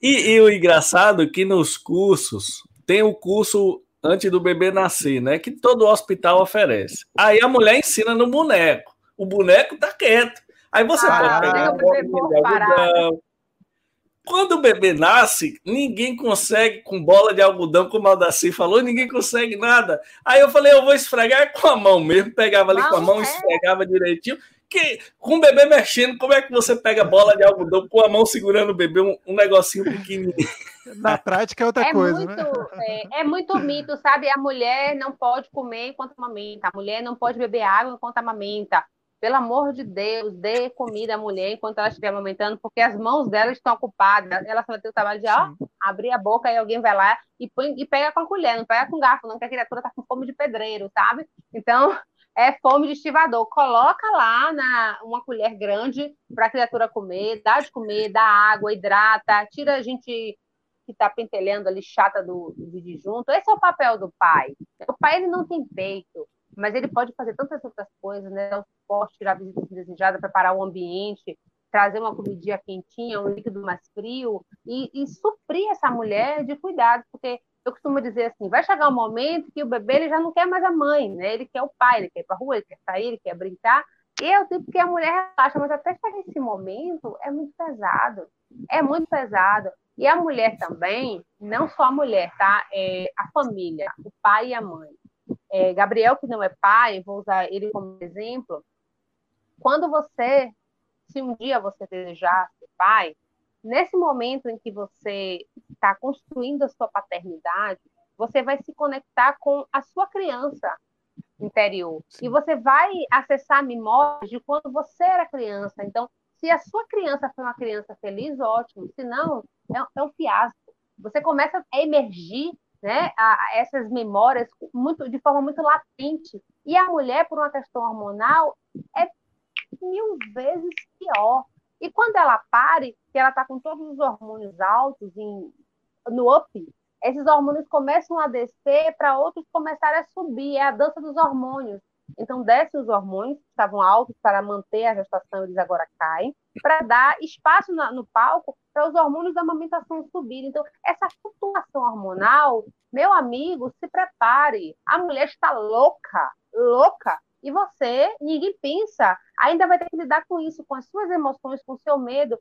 E, e o engraçado é que nos cursos tem o curso antes do bebê nascer, né? Que todo hospital oferece. Aí a mulher ensina no boneco. O boneco tá quieto. Aí você ah, pode pegar a bola quando o bebê nasce, ninguém consegue com bola de algodão, como a Daci falou, ninguém consegue nada. Aí eu falei, eu vou esfregar com a mão mesmo, pegava ali com a mão, é. esfregava direitinho, que, com o bebê mexendo, como é que você pega bola de algodão com a mão segurando o bebê, um, um negocinho pequenininho? Na prática é outra é coisa, muito, né? É, é, muito mito, sabe? A mulher não pode comer enquanto amamenta, a mulher não pode beber água enquanto amamenta. Pelo amor de Deus, dê comida à mulher enquanto ela estiver amamentando, porque as mãos dela estão ocupadas. Ela só vai ter o trabalho de ó, abrir a boca e alguém vai lá e, põe, e pega com a colher, não pega com garfo, não, que a criatura está com fome de pedreiro, sabe? Então, é fome de estivador. Coloca lá na, uma colher grande para a criatura comer, dá de comer, dá água, hidrata, tira a gente que está pentelhando ali chata do, do junto. Esse é o papel do pai. O pai ele não tem peito, mas ele pode fazer tantas outras coisas, né? Um suporte, tirar a visita desejada, preparar o ambiente, trazer uma comidinha quentinha, um líquido mais frio e, e suprir essa mulher de cuidado, porque eu costumo dizer assim, vai chegar um momento que o bebê ele já não quer mais a mãe, né? Ele quer o pai, ele quer ir para rua, ele quer sair, ele quer brincar. E é o tempo que a mulher relaxa, mas até chegar esse momento é muito pesado. É muito pesado. E a mulher também, não só a mulher, tá? É a família, o pai e a mãe. É, Gabriel, que não é pai, vou usar ele como exemplo. Quando você, se um dia você desejar ser pai, nesse momento em que você está construindo a sua paternidade, você vai se conectar com a sua criança interior. Sim. E você vai acessar memórias de quando você era criança. Então, se a sua criança foi uma criança feliz, ótimo. Se não, é, é um fiasco. Você começa a emergir né, a, a essas memórias muito, de forma muito latente. E a mulher, por uma questão hormonal, é mil vezes pior. E quando ela pare, que ela está com todos os hormônios altos em, no up, esses hormônios começam a descer para outros começarem a subir. É a dança dos hormônios. Então, descem os hormônios que estavam altos para manter a gestação, eles agora caem, para dar espaço na, no palco para os hormônios da amamentação subirem. Então, essa flutuação hormonal, meu amigo, se prepare. A mulher está louca, louca. E você, ninguém pensa, ainda vai ter que lidar com isso, com as suas emoções, com o seu medo,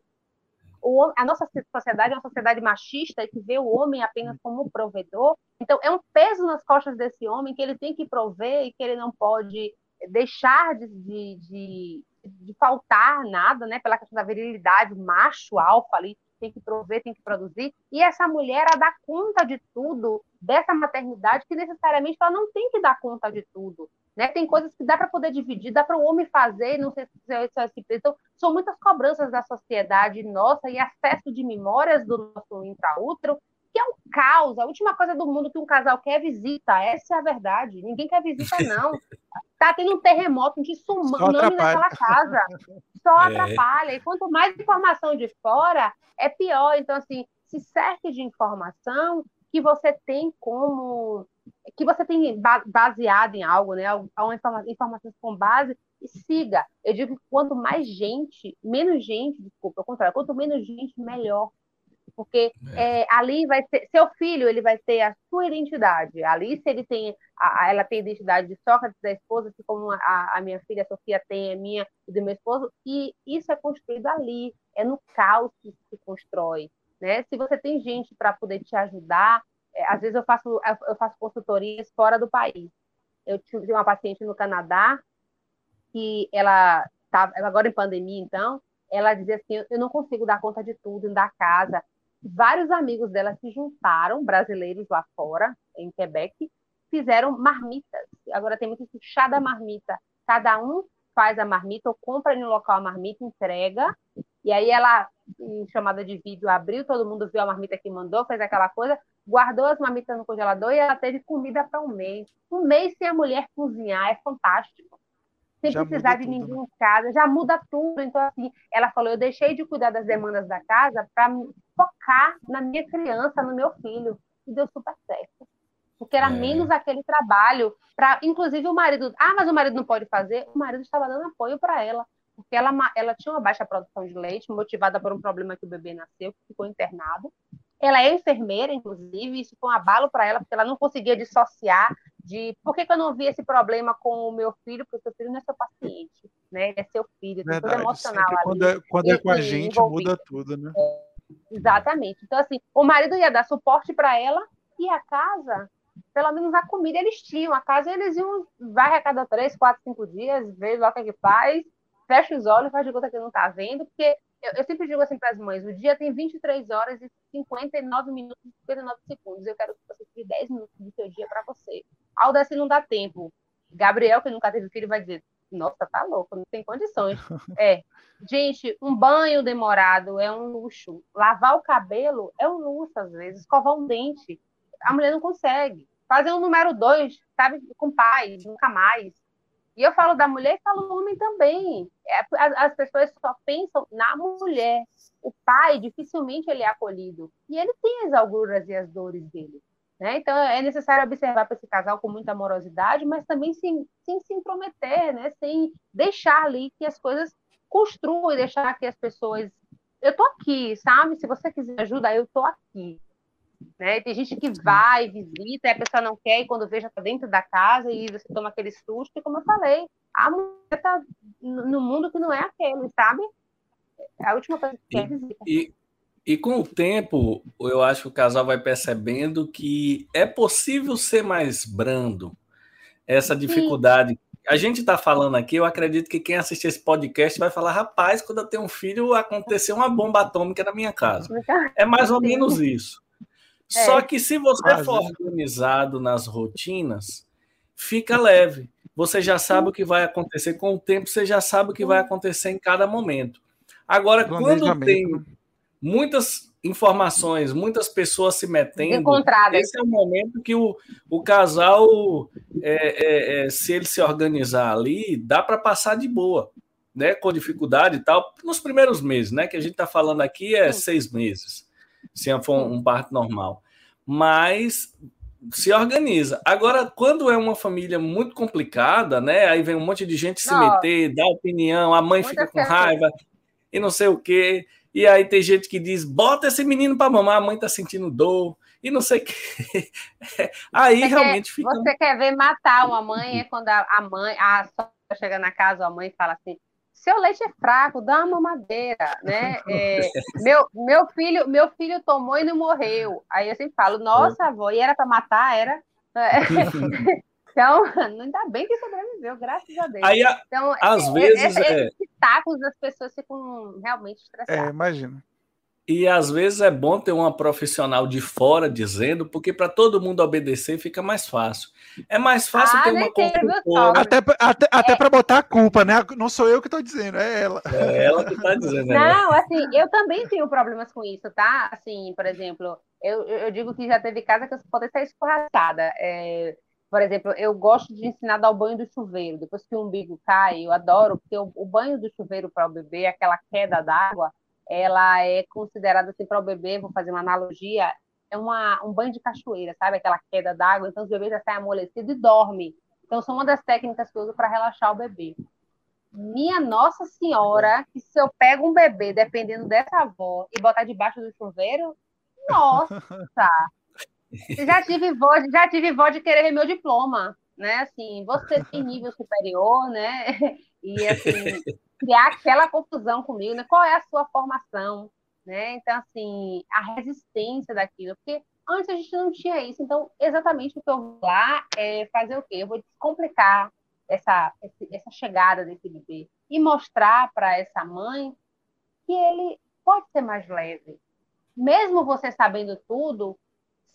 o, a nossa sociedade é uma sociedade machista que vê o homem apenas como provedor. Então, é um peso nas costas desse homem que ele tem que prover e que ele não pode deixar de, de, de, de faltar nada, né? Pela questão da virilidade, macho, alfa ali, tem que prover, tem que produzir. E essa mulher, ela dá conta de tudo dessa maternidade que necessariamente ela não tem que dar conta de tudo. Né? Tem coisas que dá para poder dividir, dá para o homem fazer, não sei se é assim. Então, são muitas cobranças da sociedade nossa e acesso de memórias do nosso intraútero, que é um caos. A última coisa do mundo que um casal quer é visita. Essa é a verdade. Ninguém quer visita, não. Tá tendo um terremoto, um tsunami naquela casa. Só é. atrapalha. E quanto mais informação de fora, é pior. Então, assim, se cerque de informação que você tem como que você tem baseado em algo, né? Uma informação com base e siga. Eu digo que quanto mais gente, menos gente, desculpa, ao contrário, quanto menos gente, melhor. Porque é. É, ali vai ser, seu filho, ele vai ter a sua identidade. Ali, se ele tem, a, ela tem a identidade de Sócrates, da esposa, assim como a, a minha filha a Sofia tem a minha e do meu esposo, e isso é construído ali, é no caos que se constrói. Né? Se você tem gente para poder te ajudar, às vezes eu faço, eu faço consultorias fora do país. Eu tive uma paciente no Canadá que ela estava, agora em pandemia, então, ela dizia assim: eu não consigo dar conta de tudo, da casa. Vários amigos dela se juntaram, brasileiros lá fora, em Quebec, fizeram marmitas. Agora tem muito chá da marmita. Cada um faz a marmita ou compra no local a marmita, entrega, e aí ela, em chamada de vídeo, abriu, todo mundo viu a marmita que mandou, fez aquela coisa, guardou as marmitas no congelador e ela teve comida para um mês. Um mês sem a mulher cozinhar é fantástico. Sem já precisar de ninguém né? em casa, já muda tudo. Então, assim, ela falou: eu deixei de cuidar das demandas da casa para focar na minha criança, no meu filho. E deu super certo. Porque era é. menos aquele trabalho para, inclusive, o marido. Ah, mas o marido não pode fazer. O marido estava dando apoio para ela porque ela, ela tinha uma baixa produção de leite, motivada por um problema que o bebê nasceu, que ficou internado. Ela é enfermeira, inclusive, isso foi um abalo para ela, porque ela não conseguia dissociar de por que, que, eu não vi esse problema com o meu filho, porque o seu filho não é seu paciente, né? Ele é seu filho, tem tudo emocional ali. Quando é, quando é com a gente, envolvido. muda tudo, né? É, exatamente. Então, assim, o marido ia dar suporte para ela e a casa, pelo menos a comida eles tinham. A casa eles iam, vai a cada três, quatro, cinco dias, lá o que, é que faz, fecha os olhos, faz de conta que não está vendo, porque eu, eu, sempre digo assim para as mães: o dia tem 23 horas e 59 minutos e 59 segundos. Eu quero que você tire 10 minutos do seu dia para você. Aldeci não dá tempo. Gabriel, que nunca teve filho, vai dizer: Nossa, tá louco, não tem condições. É. Gente, um banho demorado é um luxo. Lavar o cabelo é um luxo, às vezes. Escovar um dente. A mulher não consegue. Fazer um número dois, sabe, com pai, nunca mais. E eu falo da mulher e falo do homem também. É, as pessoas só pensam na mulher. O pai, dificilmente ele é acolhido. E ele tem as agruras e as dores dele. Né? Então, é necessário observar para esse casal com muita amorosidade, mas também sem, sem se intrometer, né? sem deixar ali que as coisas construam e deixar que as pessoas. Eu estou aqui, sabe? Se você quiser ajuda, eu estou aqui. Né? Tem gente que vai, visita, e a pessoa não quer, e quando vê já está dentro da casa, e você toma aquele susto, e como eu falei, a mulher está no mundo que não é aquele, sabe? É a última coisa que quer visita. E, e com o tempo, eu acho que o casal vai percebendo que é possível ser mais brando. Essa dificuldade. Sim. A gente está falando aqui, eu acredito que quem assistir esse podcast vai falar: rapaz, quando eu tenho um filho, aconteceu uma bomba atômica na minha casa. É mais ou menos isso. É. Só que se você Quase. for organizado nas rotinas, fica leve. Você já sabe o que vai acontecer com o tempo, você já sabe o que vai acontecer em cada momento. Agora, quando tem né? muitas informações, muitas pessoas se metendo, esse é o momento que o, o casal, é, é, é, se ele se organizar ali, dá para passar de boa, né? Com dificuldade e tal, nos primeiros meses, né? Que a gente está falando aqui é seis meses se for um parto normal. Mas se organiza. Agora, quando é uma família muito complicada, né? Aí vem um monte de gente se não. meter, dá opinião, a mãe fica com raiva e não sei o quê. E aí tem gente que diz: bota esse menino para mamar, a mãe tá sentindo dor e não sei o quê. aí você realmente quer, fica. Você quer ver matar uma mãe é quando a, a mãe, a sogra chega na casa, a mãe fala assim: seu leite é fraco, dá uma mamadeira, né? É, meu, meu, filho, meu filho tomou e não morreu. Aí eu sempre falo, nossa, avó, e era para matar, era. Então, ainda bem que sobreviveu, graças a Deus. Aí, então, às é, vezes. É, esses tacos as pessoas ficam realmente estressadas. É, imagina. E às vezes é bom ter uma profissional de fora dizendo, porque para todo mundo obedecer fica mais fácil. É mais fácil ah, ter uma consultora. Até, até, até é. para botar a culpa, né? Não sou eu que estou dizendo, é ela. É ela que está dizendo. Né? Não, assim, eu também tenho problemas com isso, tá? Assim, por exemplo, eu, eu digo que já teve casa que eu poder ser escorraçada. É, por exemplo, eu gosto de ensinar a dar o banho do chuveiro. Depois que o umbigo cai, eu adoro, porque o, o banho do chuveiro para o bebê, aquela queda d'água, ela é considerada assim para o bebê, vou fazer uma analogia, é uma, um banho de cachoeira, sabe? Aquela queda d'água, então os bebês já saem amolecidos e dormem. Então são uma das técnicas que eu uso para relaxar o bebê. Minha Nossa Senhora, que se eu pego um bebê, dependendo dessa avó, e botar debaixo do chuveiro, nossa! já tive vó, já tive vó de querer ver meu diploma, né? Assim, você tem nível superior, né? E assim, criar aquela confusão comigo, né? Qual é a sua formação, né? Então, assim, a resistência daquilo, porque antes a gente não tinha isso. Então, exatamente o que eu vou lá é fazer o quê? Eu vou descomplicar essa, essa chegada desse bebê e mostrar para essa mãe que ele pode ser mais leve. Mesmo você sabendo tudo,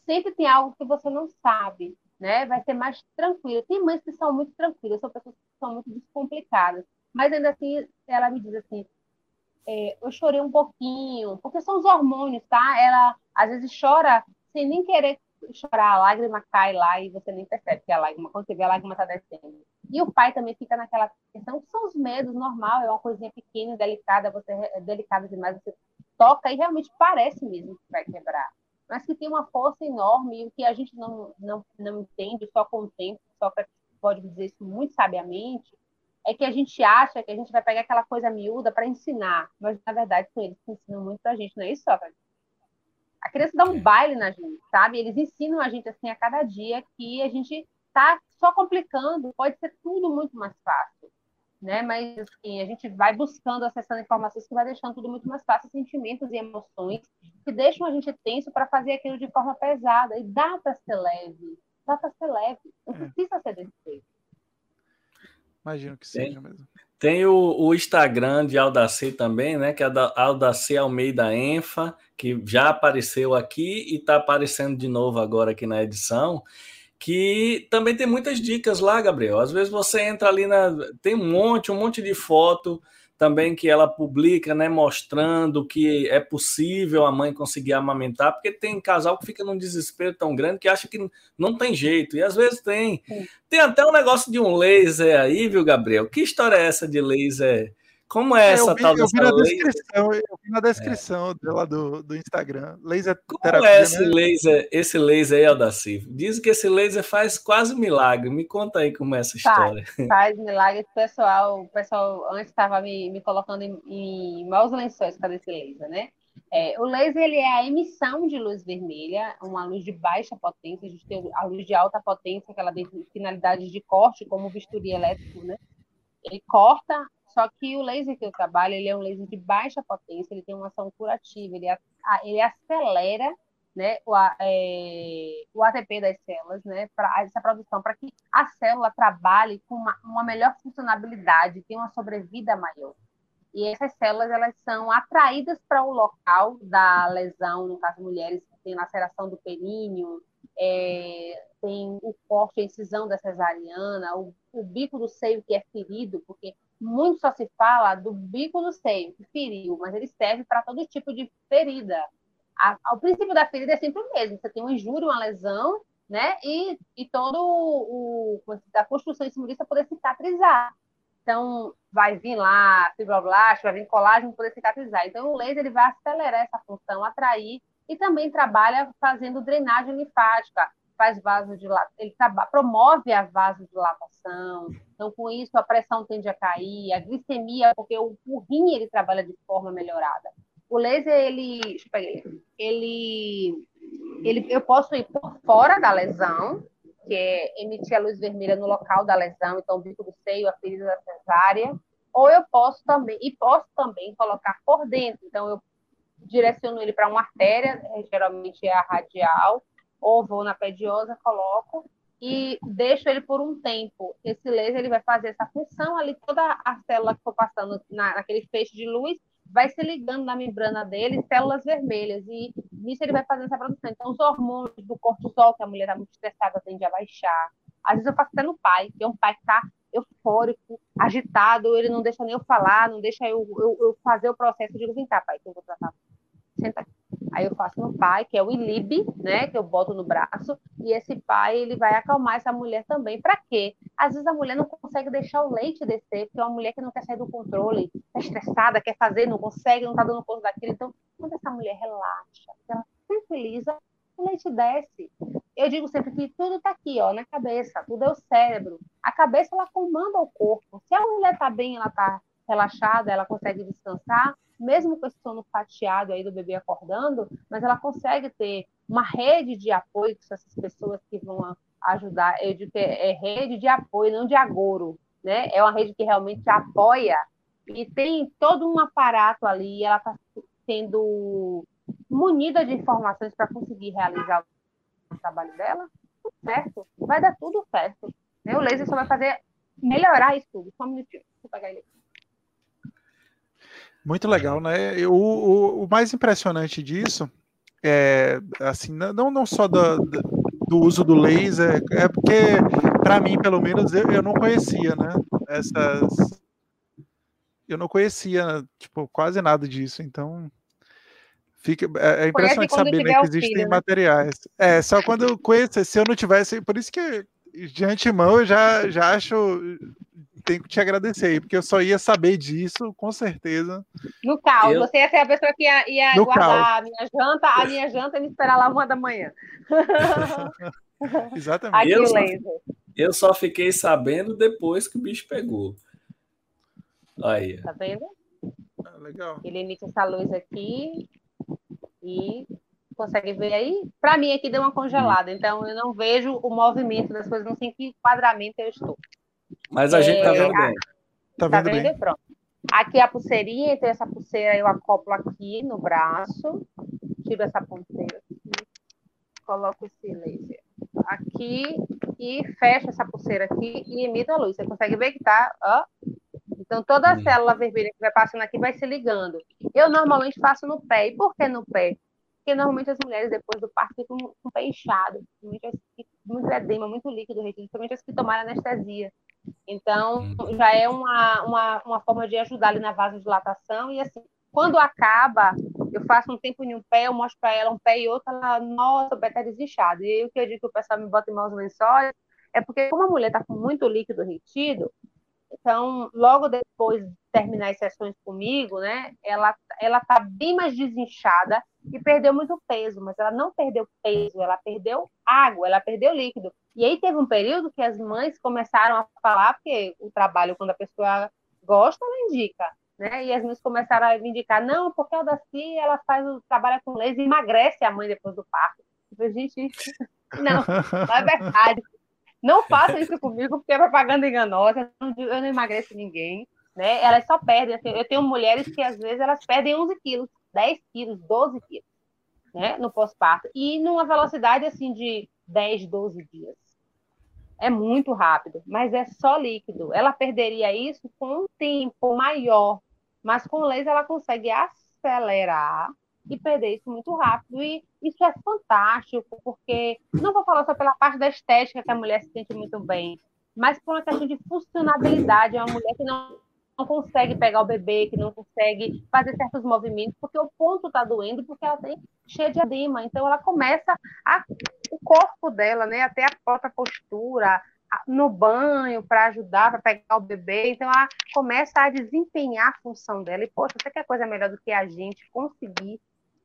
sempre tem algo que você não sabe, né? Vai ser mais tranquilo. Tem mães que são muito tranquilas, são pessoas que são muito descomplicadas. Mas ainda assim, ela me diz assim, é, eu chorei um pouquinho, porque são os hormônios, tá? Ela às vezes chora sem nem querer chorar, a lágrima cai lá e você nem percebe que a lágrima, quando você vê a lágrima tá descendo. E o pai também fica naquela questão, que são os medos, normal, é uma coisinha pequena, delicada, você é delicada demais, você toca e realmente parece mesmo que vai quebrar. Mas que tem uma força enorme e que a gente não, não, não entende só com o tempo, só pode dizer isso muito sabiamente, é que a gente acha que a gente vai pegar aquela coisa miúda para ensinar, mas na verdade são eles que ensinam muito a gente, não é isso, Sócrates? A criança dá um é. baile na gente, sabe? Eles ensinam a gente assim a cada dia que a gente tá só complicando, pode ser tudo muito mais fácil, né? Mas assim, a gente vai buscando, acessando informações que vai deixando tudo muito mais fácil, sentimentos e emoções que deixam a gente tenso para fazer aquilo de forma pesada. E dá para ser leve, dá para ser leve, não é. precisa ser desse jeito. Imagino que seja mesmo. Tem o, o Instagram de Aldaci também, né? Que é da Aldaci Almeida Enfa, que já apareceu aqui e está aparecendo de novo agora aqui na edição. Que também tem muitas dicas lá, Gabriel. Às vezes você entra ali na. Tem um monte, um monte de foto também que ela publica, né, mostrando que é possível a mãe conseguir amamentar, porque tem casal que fica num desespero tão grande que acha que não tem jeito, e às vezes tem. Tem até um negócio de um laser aí, viu, Gabriel? Que história é essa de laser? Como é, é essa vi, tal eu vi na descrição, Eu vi na descrição é. dela do, do Instagram. Laser Como terapia, é esse né? laser, esse laser aí, Aldaci? Diz que esse laser faz quase milagre. Me conta aí como é essa história. Faz, faz milagre. O pessoal, o pessoal antes estava me, me colocando em, em maus lençóis para esse laser, né? É, o laser ele é a emissão de luz vermelha, uma luz de baixa potência. A gente tem a luz de alta potência, que ela tem finalidade de corte, como bisturi elétrico, né? Ele corta só que o laser que eu trabalho, ele é um laser de baixa potência, ele tem uma ação curativa, ele, ele acelera né, o, é, o ATP das células, né, essa produção, para que a célula trabalhe com uma, uma melhor funcionabilidade, tenha uma sobrevida maior. E essas células elas são atraídas para o local da lesão, no caso mulheres que têm laceração do períneo, é, tem o corte, a incisão da cesariana, o, o bico do seio que é ferido, porque muito só se fala do bico do seio, que feriu, mas ele serve para todo tipo de ferida. A, o princípio da ferida é sempre o mesmo. Você tem uma injúria, uma lesão, né? E, e todo o, a construção em cima disso é poder cicatrizar. Então, vai vir lá fibroblasto, vai vir colágeno poder cicatrizar. Então, o laser ele vai acelerar essa função, atrair e também trabalha fazendo drenagem linfática, faz vasodilatação, ele promove a vasodilatação. Então, com isso, a pressão tende a cair, a glicemia, porque o, o rim ele trabalha de forma melhorada. O laser, ele, deixa eu pegar, ele, ele, eu posso ir por fora da lesão, que é emitir a luz vermelha no local da lesão, então o bico do seio, a ferida da cesárea, ou eu posso também, e posso também colocar por dentro, então eu direciono ele para uma artéria, geralmente é a radial, ou vou na pediosa, coloco e deixo ele por um tempo. Esse laser ele vai fazer essa função ali, toda a célula que for passando na, naquele feixe de luz vai se ligando na membrana dele, células vermelhas, e nisso ele vai fazendo essa produção. Então, os hormônios do cortisol, que a mulher está muito estressada, tende a baixar. Às vezes eu faço até no pai, que é um pai que está eufórico, agitado, ele não deixa nem eu falar, não deixa eu, eu, eu fazer o processo. Eu digo, vem cá, pai, que eu vou tratar. Senta aqui. Aí eu faço no pai, que é o ILIB, né, que eu boto no braço, e esse pai ele vai acalmar essa mulher também. Para quê? Às vezes a mulher não consegue deixar o leite descer, porque é uma mulher que não quer sair do controle, está estressada, quer fazer, não consegue, não está dando conta daquilo. Então, quando essa mulher relaxa, ela se tranquiliza, o leite desce. Eu digo sempre que tudo está aqui, ó, na cabeça, tudo é o cérebro. A cabeça ela comanda o corpo. Se a mulher está bem, ela está relaxada, ela consegue descansar, mesmo com esse sono fatiado aí do bebê acordando, mas ela consegue ter uma rede de apoio com essas pessoas que vão ajudar. Eu digo que é, rede de apoio, não de agouro, né? É uma rede que realmente apoia e tem todo um aparato ali, ela está sendo munida de informações para conseguir realizar o trabalho dela, tudo certo, vai dar tudo certo. Né? O laser só vai fazer melhorar isso tudo. Só um minutinho, deixa eu pegar ele aqui. Muito legal, né? O, o, o, mais impressionante disso é, assim, não, não só do, do uso do laser, é porque, para mim, pelo menos, eu, eu não conhecia, né? Essas. Eu não conhecia, tipo, quase nada disso, então. Fica, é, é impressionante saber né, que existem filho, né? materiais. É, só quando eu conheço, se eu não tivesse. Por isso que, de antemão, eu já, já acho tenho que te agradecer aí, porque eu só ia saber disso, com certeza. No caos, eu... você ia ser a pessoa que ia, ia guardar caos. a minha janta, a minha janta e me esperar lá uma da manhã. Exatamente. Eu só, eu só fiquei sabendo depois que o bicho pegou. Aí. Tá vendo? Ah, legal. Ele emite essa luz aqui e consegue ver aí? Para mim aqui deu uma congelada, então eu não vejo o movimento das coisas, não sei em que enquadramento eu estou. Mas a gente tá vendo bem. Tá, tá vendo, bem. Pronto. Aqui a pulseirinha, então essa pulseira eu acoplo aqui no braço, tiro essa ponteira aqui, coloco esse laser aqui e fecho essa pulseira aqui e emito a luz. Você consegue ver que tá, ó, Então, toda a uhum. célula vermelha que vai passando aqui vai se ligando. Eu normalmente faço no pé. E por que no pé? Porque normalmente as mulheres, depois do parto, ficam com o pé inchado, muito edema, muito líquido, principalmente as que tomaram anestesia. Então, uhum. já é uma, uma, uma forma de ajudar ali na vasodilatação. E assim, quando acaba, eu faço um tempo em um pé, eu mostro para ela um pé e outro, ela, nossa, o pé está desinchado. E aí o que eu digo que o pessoal me bota em mãos lençóis é porque, como a mulher está com muito líquido retido, então, logo depois de terminar as sessões comigo, né, ela ela tá bem mais desinchada e perdeu muito peso, mas ela não perdeu peso, ela perdeu água, ela perdeu líquido. E aí teve um período que as mães começaram a falar, porque o trabalho, quando a pessoa gosta, ela indica, né? E as mães começaram a me indicar, não, porque a Daci, ela faz o trabalho com laser e emagrece a mãe depois do parto. Eu falei, gente, não, não é verdade. Não façam isso comigo, porque é propaganda enganosa. Eu não emagreço ninguém. Né? Elas só perdem. Assim, eu tenho mulheres que, às vezes, elas perdem 11 quilos, 10 quilos, 12 quilos né? no pós-parto. E numa velocidade, assim, de 10, 12 dias. É muito rápido, mas é só líquido. Ela perderia isso com um tempo maior, mas com laser ela consegue acelerar e perder isso muito rápido. E isso é fantástico, porque não vou falar só pela parte da estética, que a mulher se sente muito bem, mas por uma questão de funcionabilidade. É uma mulher que não, não consegue pegar o bebê, que não consegue fazer certos movimentos, porque o ponto está doendo, porque ela tem cheia de edema. Então, ela começa a, o corpo dela, né, até a própria postura, no banho para ajudar, para pegar o bebê. Então, ela começa a desempenhar a função dela. E, poxa, você quer coisa melhor do que a gente conseguir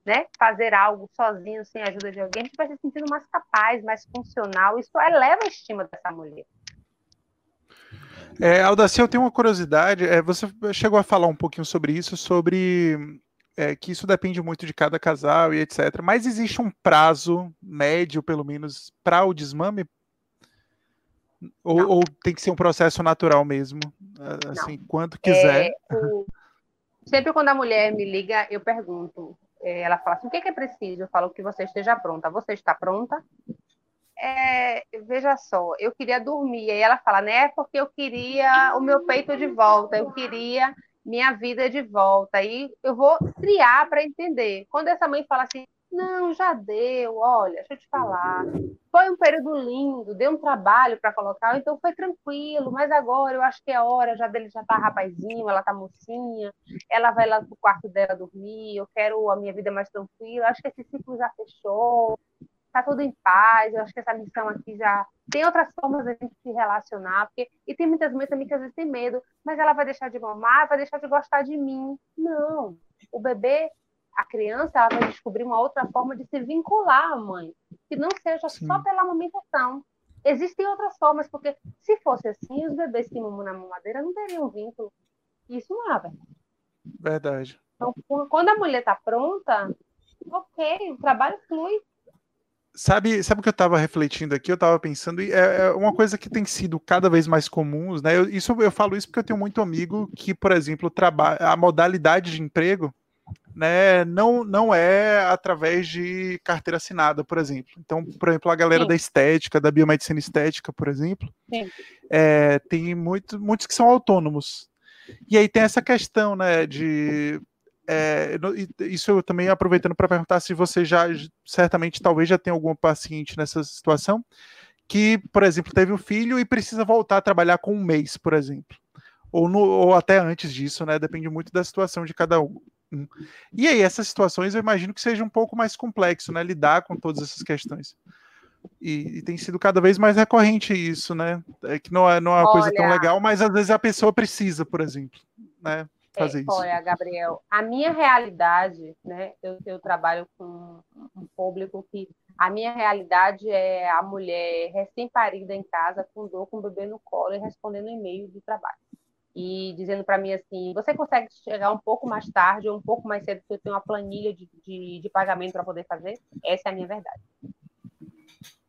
né, fazer algo sozinho, sem a ajuda de alguém, a gente vai se sentindo mais capaz, mais funcional. Isso eleva a estima dessa mulher. É, Aldaci, eu tenho uma curiosidade. É, você chegou a falar um pouquinho sobre isso, sobre é, que isso depende muito de cada casal e etc. Mas existe um prazo médio, pelo menos, para o desmame? Ou, ou, tem que ser um processo natural mesmo? Assim, Não. quando quiser. É, o... Sempre quando a mulher me liga, eu pergunto: é, ela fala assim: o que é, preciso? Eu falo que você esteja pronta. Você está pronta? É, veja só, eu queria dormir. Aí ela fala, né? Porque eu queria o meu peito de volta, eu queria minha vida de volta. Aí eu vou triar para entender. Quando essa mãe fala assim, não, já deu, olha, deixa eu te falar. Foi um período lindo, deu um trabalho para colocar, então foi tranquilo, mas agora eu acho que é hora, já dele já tá rapazinho, ela tá mocinha, ela vai lá pro quarto dela dormir, eu quero a minha vida mais tranquila, acho que esse ciclo já fechou, tá tudo em paz, eu acho que essa missão aqui já tem outras formas de a gente se relacionar, porque e tem muitas mães também que às vezes tem medo, mas ela vai deixar de mamar, vai deixar de gostar de mim. Não, o bebê a criança ela vai descobrir uma outra forma de se vincular à mãe, que não seja Sim. só pela amamentação. Existem outras formas, porque se fosse assim, os bebês que mamam na mamadeira não teriam vínculo. Isso não é verdade. Verdade. Então, quando a mulher está pronta, ok, o trabalho flui. Sabe, sabe o que eu estava refletindo aqui? Eu estava pensando, e é, é, uma coisa que tem sido cada vez mais comum, né? Eu, isso, eu falo isso porque eu tenho muito amigo que, por exemplo, trabalha a modalidade de emprego né, não, não é através de carteira assinada, por exemplo. Então, por exemplo, a galera Sim. da estética, da biomedicina estética, por exemplo, é, tem muito, muitos que são autônomos. E aí tem essa questão, né, de é, isso eu também aproveitando para perguntar se você já, certamente, talvez já tem algum paciente nessa situação, que, por exemplo, teve um filho e precisa voltar a trabalhar com um mês, por exemplo. Ou, no, ou até antes disso, né? Depende muito da situação de cada um. E aí, essas situações eu imagino que seja um pouco mais complexo, né? Lidar com todas essas questões. E, e, tem sido cada vez mais recorrente isso, né? É que não é, não é uma olha, coisa tão legal, mas às vezes a pessoa precisa, por exemplo, né? Fazer é, isso. Olha, Gabriel, a minha realidade, né? Eu, eu trabalho com um público que a minha realidade é a mulher recém-parida em casa, com dor, com o bebê no colo e respondendo e-mail do trabalho e dizendo para mim assim: você consegue chegar um pouco mais tarde ou um pouco mais cedo, porque eu tenho uma planilha de, de, de pagamento para poder fazer? Essa é a minha verdade.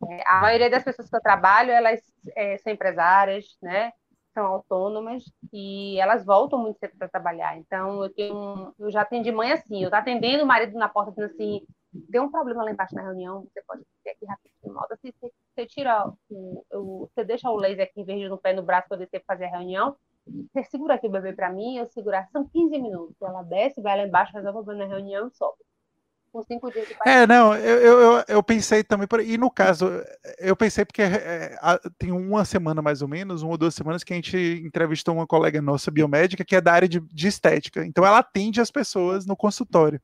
É, a maioria das pessoas que eu trabalho, elas é, são empresárias, né? São autônomas e elas voltam muito cedo para trabalhar. Então, eu tenho, eu já atendi mãe assim, eu estou atendendo o marido na porta dizendo assim, deu um problema lá embaixo na reunião, você pode ter aqui rapidinho, você, você tira o, o, você deixa o laser aqui em no pé no braço para descer fazer a reunião, você segura aqui o bebê para mim, eu segurar, são 15 minutos. Ela desce, vai lá embaixo, resolve o problema na reunião e sobe. Com cinco dias de É, não, eu, eu, eu pensei também, por, e no caso, eu pensei porque é, tem uma semana mais ou menos, uma ou duas semanas, que a gente entrevistou uma colega nossa biomédica que é da área de, de estética. Então ela atende as pessoas no consultório.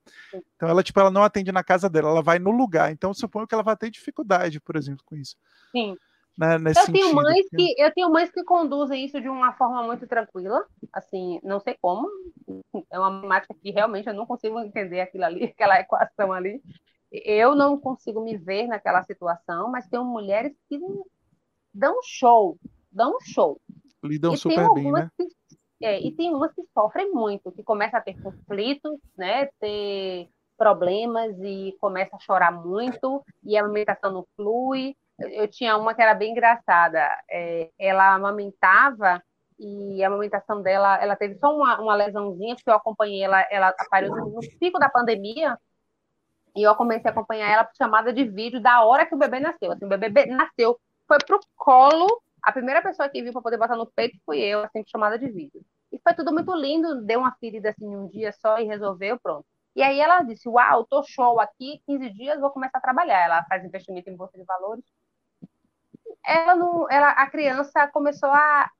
Então ela, tipo, ela não atende na casa dela, ela vai no lugar. Então suponho que ela vai ter dificuldade, por exemplo, com isso. Sim. Né, eu sentido. tenho mães que eu tenho mães que conduzem isso de uma forma muito tranquila, assim, não sei como. É uma matemática que realmente eu não consigo entender aquilo ali, aquela equação ali. Eu não consigo me ver naquela situação, mas tem mulheres que dão show, dão show. Lidam e super bem, né? Que, é, e tem umas que sofrem muito, que começam a ter conflitos, né? Ter problemas e começa a chorar muito e a alimentação não flui eu tinha uma que era bem engraçada. É, ela amamentava e a amamentação dela, ela teve só uma, uma lesãozinha, porque eu acompanhei ela, ela apareceu no, pico da pandemia, e eu comecei a acompanhar ela por chamada de vídeo da hora que o bebê nasceu. Assim, o bebê nasceu, foi pro colo, a primeira pessoa que viu para poder botar no peito fui eu, assim, por chamada de vídeo. E foi tudo muito lindo, deu uma ferida assim um dia só e resolveu, pronto. E aí ela disse: Uau, tô show aqui, 15 dias vou começar a trabalhar. Ela faz investimento em bolsa de valores ela não, ela, a criança começou a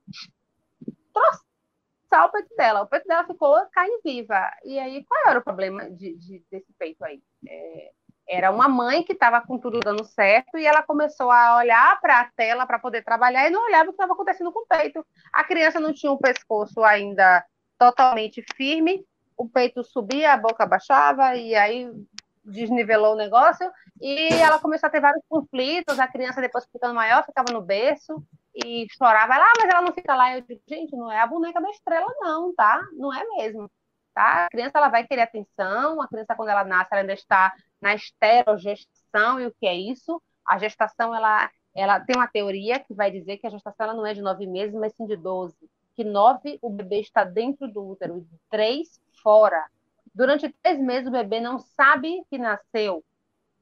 troçar o peito dela. O peito dela ficou carne viva. E aí, qual era o problema de, de desse peito aí? É, era uma mãe que estava com tudo dando certo e ela começou a olhar para a tela para poder trabalhar e não olhava o que estava acontecendo com o peito. A criança não tinha o pescoço ainda totalmente firme, o peito subia, a boca baixava e aí desnivelou o negócio e ela começou a ter vários conflitos. A criança, depois ficando maior, ficava no berço e chorava lá, ah, mas ela não fica lá. Eu digo, gente, não é a boneca da estrela, não, tá? Não é mesmo. Tá? A criança ela vai querer atenção, a criança, quando ela nasce, ela ainda está na esterogestação, e o que é isso? A gestação, ela, ela tem uma teoria que vai dizer que a gestação ela não é de nove meses, mas sim de doze. Que nove, o bebê está dentro do útero, e três, fora. Durante três meses o bebê não sabe que nasceu.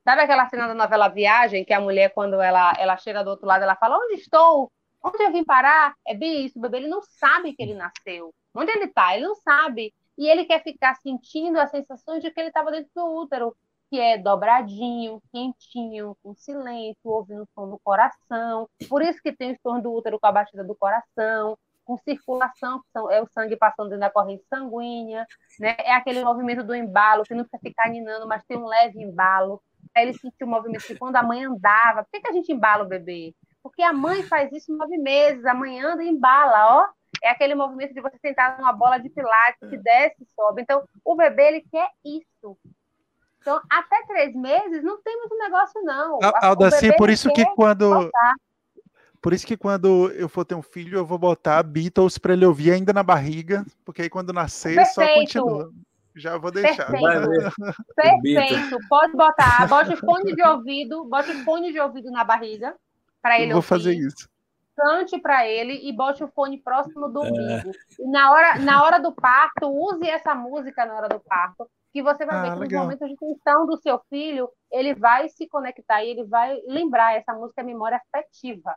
Sabe aquela cena da novela Viagem, que a mulher, quando ela, ela chega do outro lado, ela fala, onde estou? Onde eu vim parar? É bem isso, o bebê ele não sabe que ele nasceu. Onde ele está? Ele não sabe. E ele quer ficar sentindo as sensações de que ele estava dentro do útero, que é dobradinho, quentinho, com silêncio, ouvindo o som do coração. Por isso que tem o som do útero com a batida do coração com circulação, que é o sangue passando dentro da corrente sanguínea, né? É aquele movimento do embalo, que não precisa ficar ninando, mas tem um leve embalo. Aí ele sentiu o movimento que quando a mãe andava, por que, que a gente embala o bebê? Porque a mãe faz isso nove meses, a mãe anda e embala, ó. É aquele movimento de você sentar numa bola de pilates que desce e sobe. Então, o bebê, ele quer isso. Então, até três meses, não tem muito negócio, não. Aldaci, por isso que quando... Por isso que quando eu for ter um filho, eu vou botar Beatles para ele ouvir ainda na barriga, porque aí quando nascer Perfeito. só continua. Já vou deixar. Perfeito. Perfeito. Pode botar. Bote fone de ouvido, bote fone de ouvido na barriga para ele eu Vou ouvir. fazer isso. Cante para ele e bote o fone próximo do umbigo. É. Na hora, na hora do parto, use essa música na hora do parto, que você vai ah, ver que legal. nos momentos de tensão do seu filho, ele vai se conectar e ele vai lembrar essa música é memória afetiva.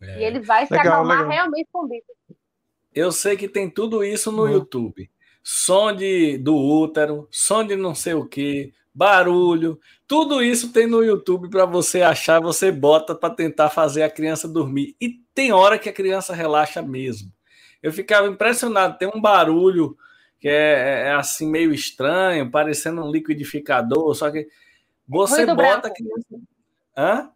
É. E ele vai se legal, acalmar legal. realmente com o bico. Eu sei que tem tudo isso no uhum. YouTube. Som de, do útero, som de não sei o que, barulho, tudo isso tem no YouTube para você achar, você bota para tentar fazer a criança dormir. E tem hora que a criança relaxa mesmo. Eu ficava impressionado, tem um barulho que é, é, é assim meio estranho, parecendo um liquidificador, só que você bota branco. a criança. Hã?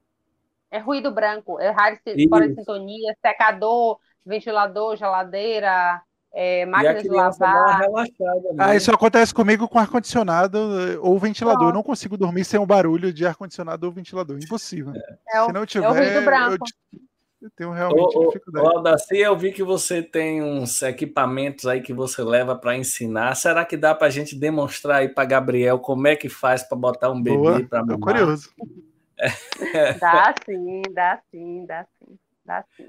É ruído branco, é rádio fora de sintonia, secador, ventilador, geladeira, é, máquina de lavar. Ah, isso acontece comigo com ar-condicionado ou ventilador. Eu não consigo dormir sem o um barulho de ar-condicionado ou ventilador. Impossível. É, Se não tiver, é o ruído branco. Eu, eu tenho realmente ô, dificuldade. Ô, eu vi que você tem uns equipamentos aí que você leva para ensinar. Será que dá para a gente demonstrar aí para Gabriel como é que faz para botar um bebê para mamar? curioso. Dá sim, dá sim, dá sim, dá sim.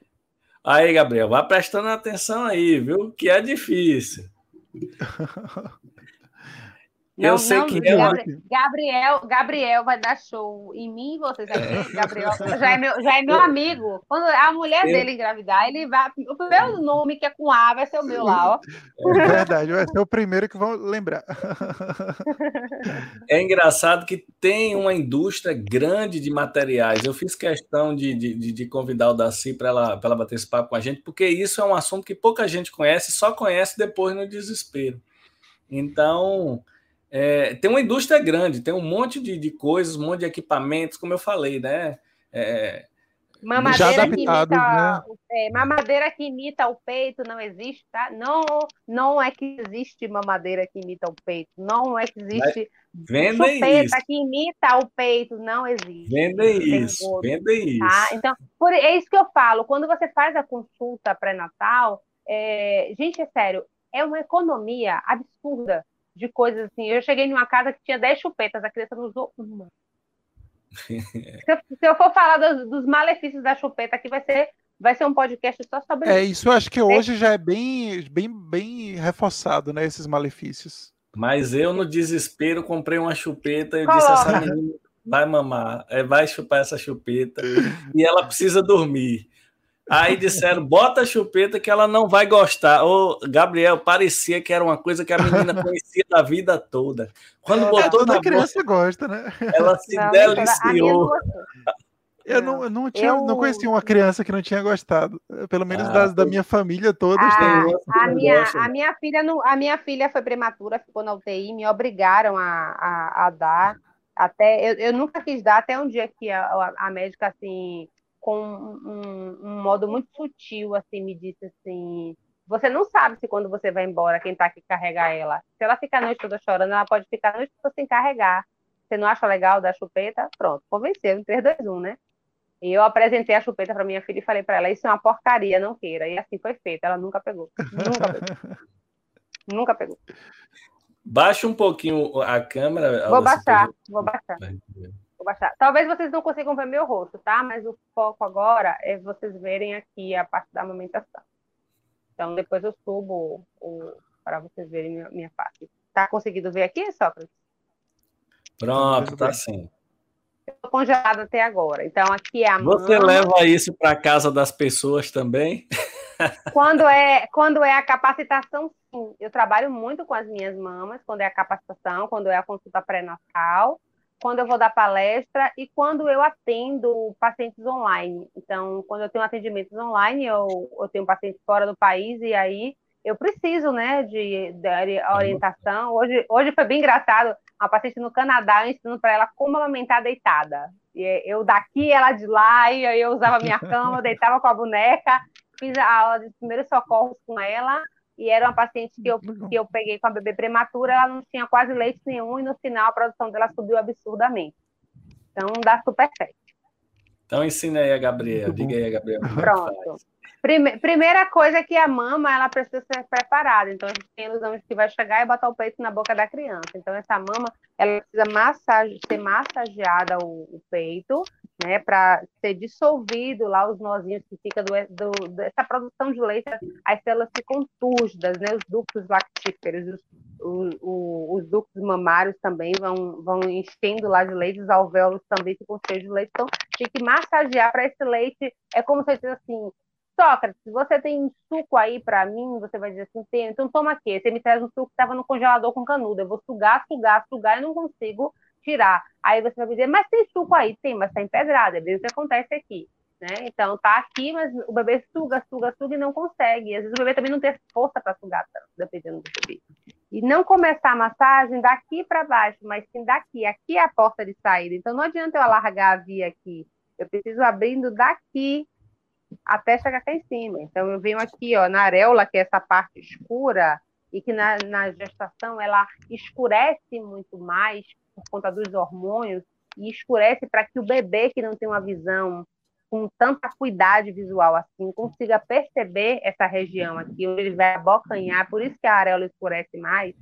Aí, Gabriel, vá prestando atenção aí, viu? Que é difícil. Não, eu sei não, que Gabriel, Gabriel, Gabriel vai dar show em mim e vocês aqui. Gabriel já é meu, já é meu amigo. Quando a mulher dele engravidar, ele vai. O primeiro nome que é com A vai ser o meu lá, ó. É verdade, vai ser o primeiro que vão lembrar. É engraçado que tem uma indústria grande de materiais. Eu fiz questão de, de, de convidar o Daci para ela, ela bater esse papo com a gente, porque isso é um assunto que pouca gente conhece, só conhece depois no desespero. Então, é, tem uma indústria grande, tem um monte de, de, coisas, um monte de equipamentos, como eu falei, né? É, mamadeira, que imita, né? é, mamadeira que imita o peito não existe, tá? Não, não é que existe mamadeira que imita o peito, não é que existe vendem chupeta isso. que imita o peito, não existe. Vendem isso, vendem tá? isso. Então, por, é isso que eu falo, quando você faz a consulta pré-natal, é, gente, é sério, é uma economia absurda de coisas assim. Eu cheguei numa casa que tinha 10 chupetas, a criança não usou uma. se, eu, se, eu, for falar dos, dos, malefícios da chupeta aqui, vai ser, vai ser um podcast só sobre é, isso. eu acho que hoje já é bem, bem, bem reforçado, né, esses malefícios. Mas eu, no desespero, comprei uma chupeta e disse essa menina vai mamar, é, vai chupar essa chupeta e ela precisa dormir. Aí disseram, bota a chupeta que ela não vai gostar. Ô, Gabriel, parecia que era uma coisa que a menina conhecia da vida toda. Quando é, botou na criança boca, gosta, né? Ela se não, deliciou. Eu não, eu não, tinha, eu... não conhecia uma criança que não tinha gostado. Pelo menos ah, das, da minha família toda. Ah, a, minha, a, minha filha não, a minha filha foi prematura, ficou na UTI, me obrigaram a, a, a dar. Até, eu, eu nunca quis dar, até um dia que a, a médica assim com um, um, modo muito sutil, assim, me disse assim, você não sabe se quando você vai embora, quem tá aqui carregar ela. Se ela ficar a noite toda chorando, ela pode ficar a noite toda sem carregar. Você não acha legal dar chupeta? Pronto, convenceu, em 3, 2, 1, né? E eu apresentei a chupeta para minha filha e falei para ela, isso é uma porcaria, não queira. E assim foi feito, ela nunca pegou. Nunca pegou. nunca pegou. Baixa um pouquinho a câmera. Vou baixar, vou baixar. Vou baixar. Talvez vocês não consigam ver meu rosto, tá? Mas o foco agora é vocês verem aqui a parte da amamentação. Então, depois eu subo o, para vocês verem minha, minha face. Tá conseguindo ver aqui, Sócrates? Pronto, tá sim. Estou congelada até agora. Então, aqui é a Você mama. leva isso para casa das pessoas também? Quando é, quando é a capacitação, sim. Eu trabalho muito com as minhas mamas, quando é a capacitação, quando é a consulta pré-natal quando eu vou dar palestra e quando eu atendo pacientes online. Então, quando eu tenho atendimentos online, eu, eu tenho pacientes fora do país e aí eu preciso, né, de, de orientação. Hoje, hoje foi bem engraçado, uma paciente no Canadá, eu ensinando para ela como amamentar deitada. E eu daqui, ela de lá, e aí eu usava minha cama, deitava com a boneca, fiz a aula de primeiros socorros com ela, e era uma paciente que eu, que eu peguei com a bebê prematura, ela não tinha quase leite nenhum, e no final a produção dela subiu absurdamente. Então, dá super certo. Então, ensina aí a Gabriela, diga aí a Gabriela. Pronto. Prime primeira coisa é que a mama, ela precisa ser preparada. Então, a gente tem a ilusão de que vai chegar e botar o peito na boca da criança. Então, essa mama, ela precisa massage ser massageada o, o peito, né, para ser dissolvido lá os nozinhos que fica do, do, dessa produção de leite, as células ficam túrgidas, né, os ductos lactíferos, os, os, os ductos mamários também vão, vão enchendo lá de leite, os alvéolos também ficam cheios de leite, então tem que massagear para esse leite, é como se dissesse assim, Sócrates, você tem um suco aí para mim? Você vai dizer assim, tem, então toma aqui, você me traz um suco que estava no congelador com canudo, eu vou sugar, sugar, sugar e não consigo tirar. Aí você vai dizer, mas tem suco aí? Tem, mas está empedrado. É bem o que acontece aqui. Né? Então tá aqui, mas o bebê suga, suga, suga e não consegue. Às vezes o bebê também não tem força para sugar, dependendo do bebê. E não começar a massagem daqui para baixo, mas sim daqui. Aqui é a porta de saída. Então não adianta eu alargar a via aqui. Eu preciso abrindo daqui até chegar cá em cima. Então eu venho aqui, ó, na areola, que é essa parte escura, e que na, na gestação ela escurece muito mais por conta dos hormônios e escurece para que o bebê que não tem uma visão com tanta cuidade visual assim consiga perceber essa região aqui onde ele vai abocanhar, por isso que a areola escurece mais.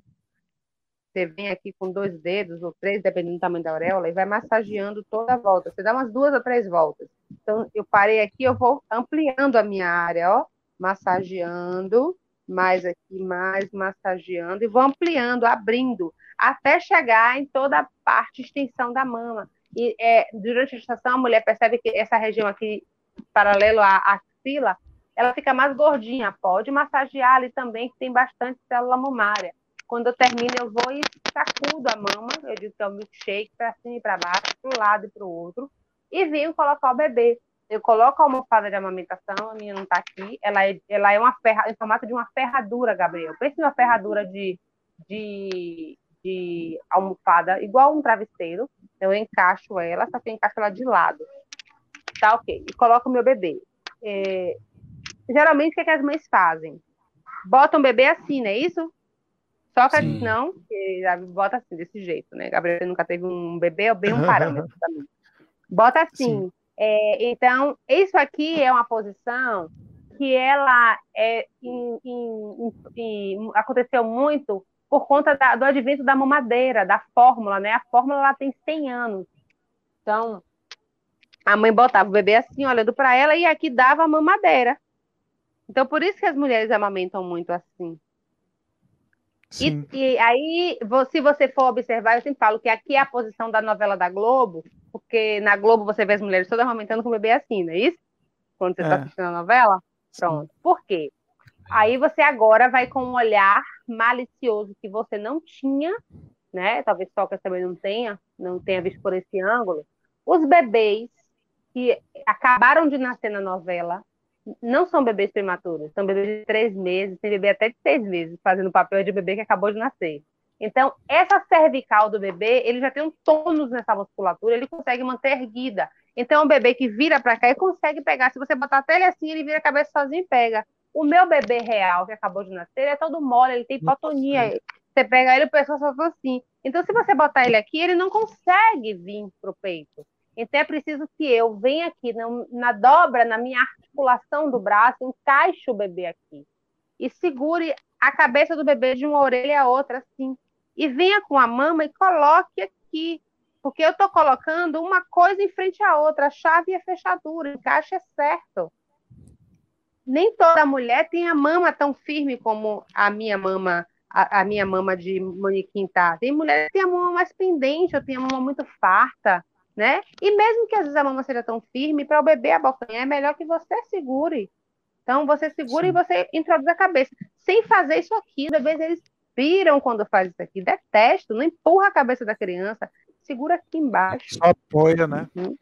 Você vem aqui com dois dedos ou três, dependendo do tamanho da auréola, e vai massageando toda a volta. Você dá umas duas ou três voltas. Então, eu parei aqui, eu vou ampliando a minha área, ó, massageando, mais aqui, mais massageando, e vou ampliando, abrindo até chegar em toda a parte extensão da mama. E é, durante a gestação, a mulher percebe que essa região aqui, paralelo à axila, ela fica mais gordinha. Pode massagear ali também, que tem bastante célula mamária. Quando eu termino, eu vou e sacudo a mama, eu digo que é um milkshake para cima e para baixo, para um lado e para o outro, e venho colocar o bebê. Eu coloco a almofada de amamentação, a minha não está aqui, ela é, ela é uma ferra, em formato de uma ferradura, Gabriel. Pense numa ferradura de, de, de almofada, igual um travesseiro. Eu encaixo ela, só que eu encaixo ela de lado. Tá ok. E coloco o meu bebê. É, geralmente, o que, é que as mães fazem? Botam o bebê assim, não é isso? Só que Sim. não, que bota assim, desse jeito, né? Gabriel nunca teve um bebê, é bem um parâmetro também. Bota assim. É, então, isso aqui é uma posição que ela é, em, em, em, aconteceu muito por conta da, do advento da mamadeira, da fórmula, né? A fórmula ela tem 100 anos. Então, a mãe botava o bebê assim, olhando para ela, e aqui dava a mamadeira. Então, por isso que as mulheres amamentam muito assim. E, e, aí, se você for observar, eu sempre falo que aqui é a posição da novela da Globo, porque na Globo você vê as mulheres todas amamentando com o bebê assim, não é isso? Quando você está é. assistindo a novela. Pronto. Sim. Por quê? Aí você agora vai com um olhar malicioso que você não tinha, né? Talvez Sócrates também não tenha, não tenha visto por esse ângulo. Os bebês que acabaram de nascer na novela, não são bebês prematuros, são bebês de três meses, tem bebê até de seis meses, fazendo papel de bebê que acabou de nascer. Então, essa cervical do bebê, ele já tem um tônus nessa musculatura, ele consegue manter erguida. Então, o bebê que vira para cá, ele consegue pegar. Se você botar até ele assim, ele vira a cabeça sozinho e pega. O meu bebê real, que acabou de nascer, ele é todo mole, ele tem hipotonia. Você pega ele, o pessoal só assim. Então, se você botar ele aqui, ele não consegue vir para o peito. Então é preciso que eu venha aqui na, na dobra, na minha articulação do braço, encaixe o bebê aqui e segure a cabeça do bebê de uma orelha a outra, assim. E venha com a mama e coloque aqui. Porque eu estou colocando uma coisa em frente à outra, a chave e a fechadura, encaixe é certo. Nem toda mulher tem a mama tão firme como a minha mama, a, a minha mama de manequim tá. Tem mulher que tem a mama mais pendente, eu tenho a mama muito farta né? E mesmo que às vezes a mama seja tão firme, para o bebê abocanhar é melhor que você segure. Então você segura Sim. e você introduz a cabeça. Sem fazer isso aqui, os bebês eles piram quando faz isso aqui. Detesto, não empurra a cabeça da criança, segura aqui embaixo. Só apoia, né? Uhum.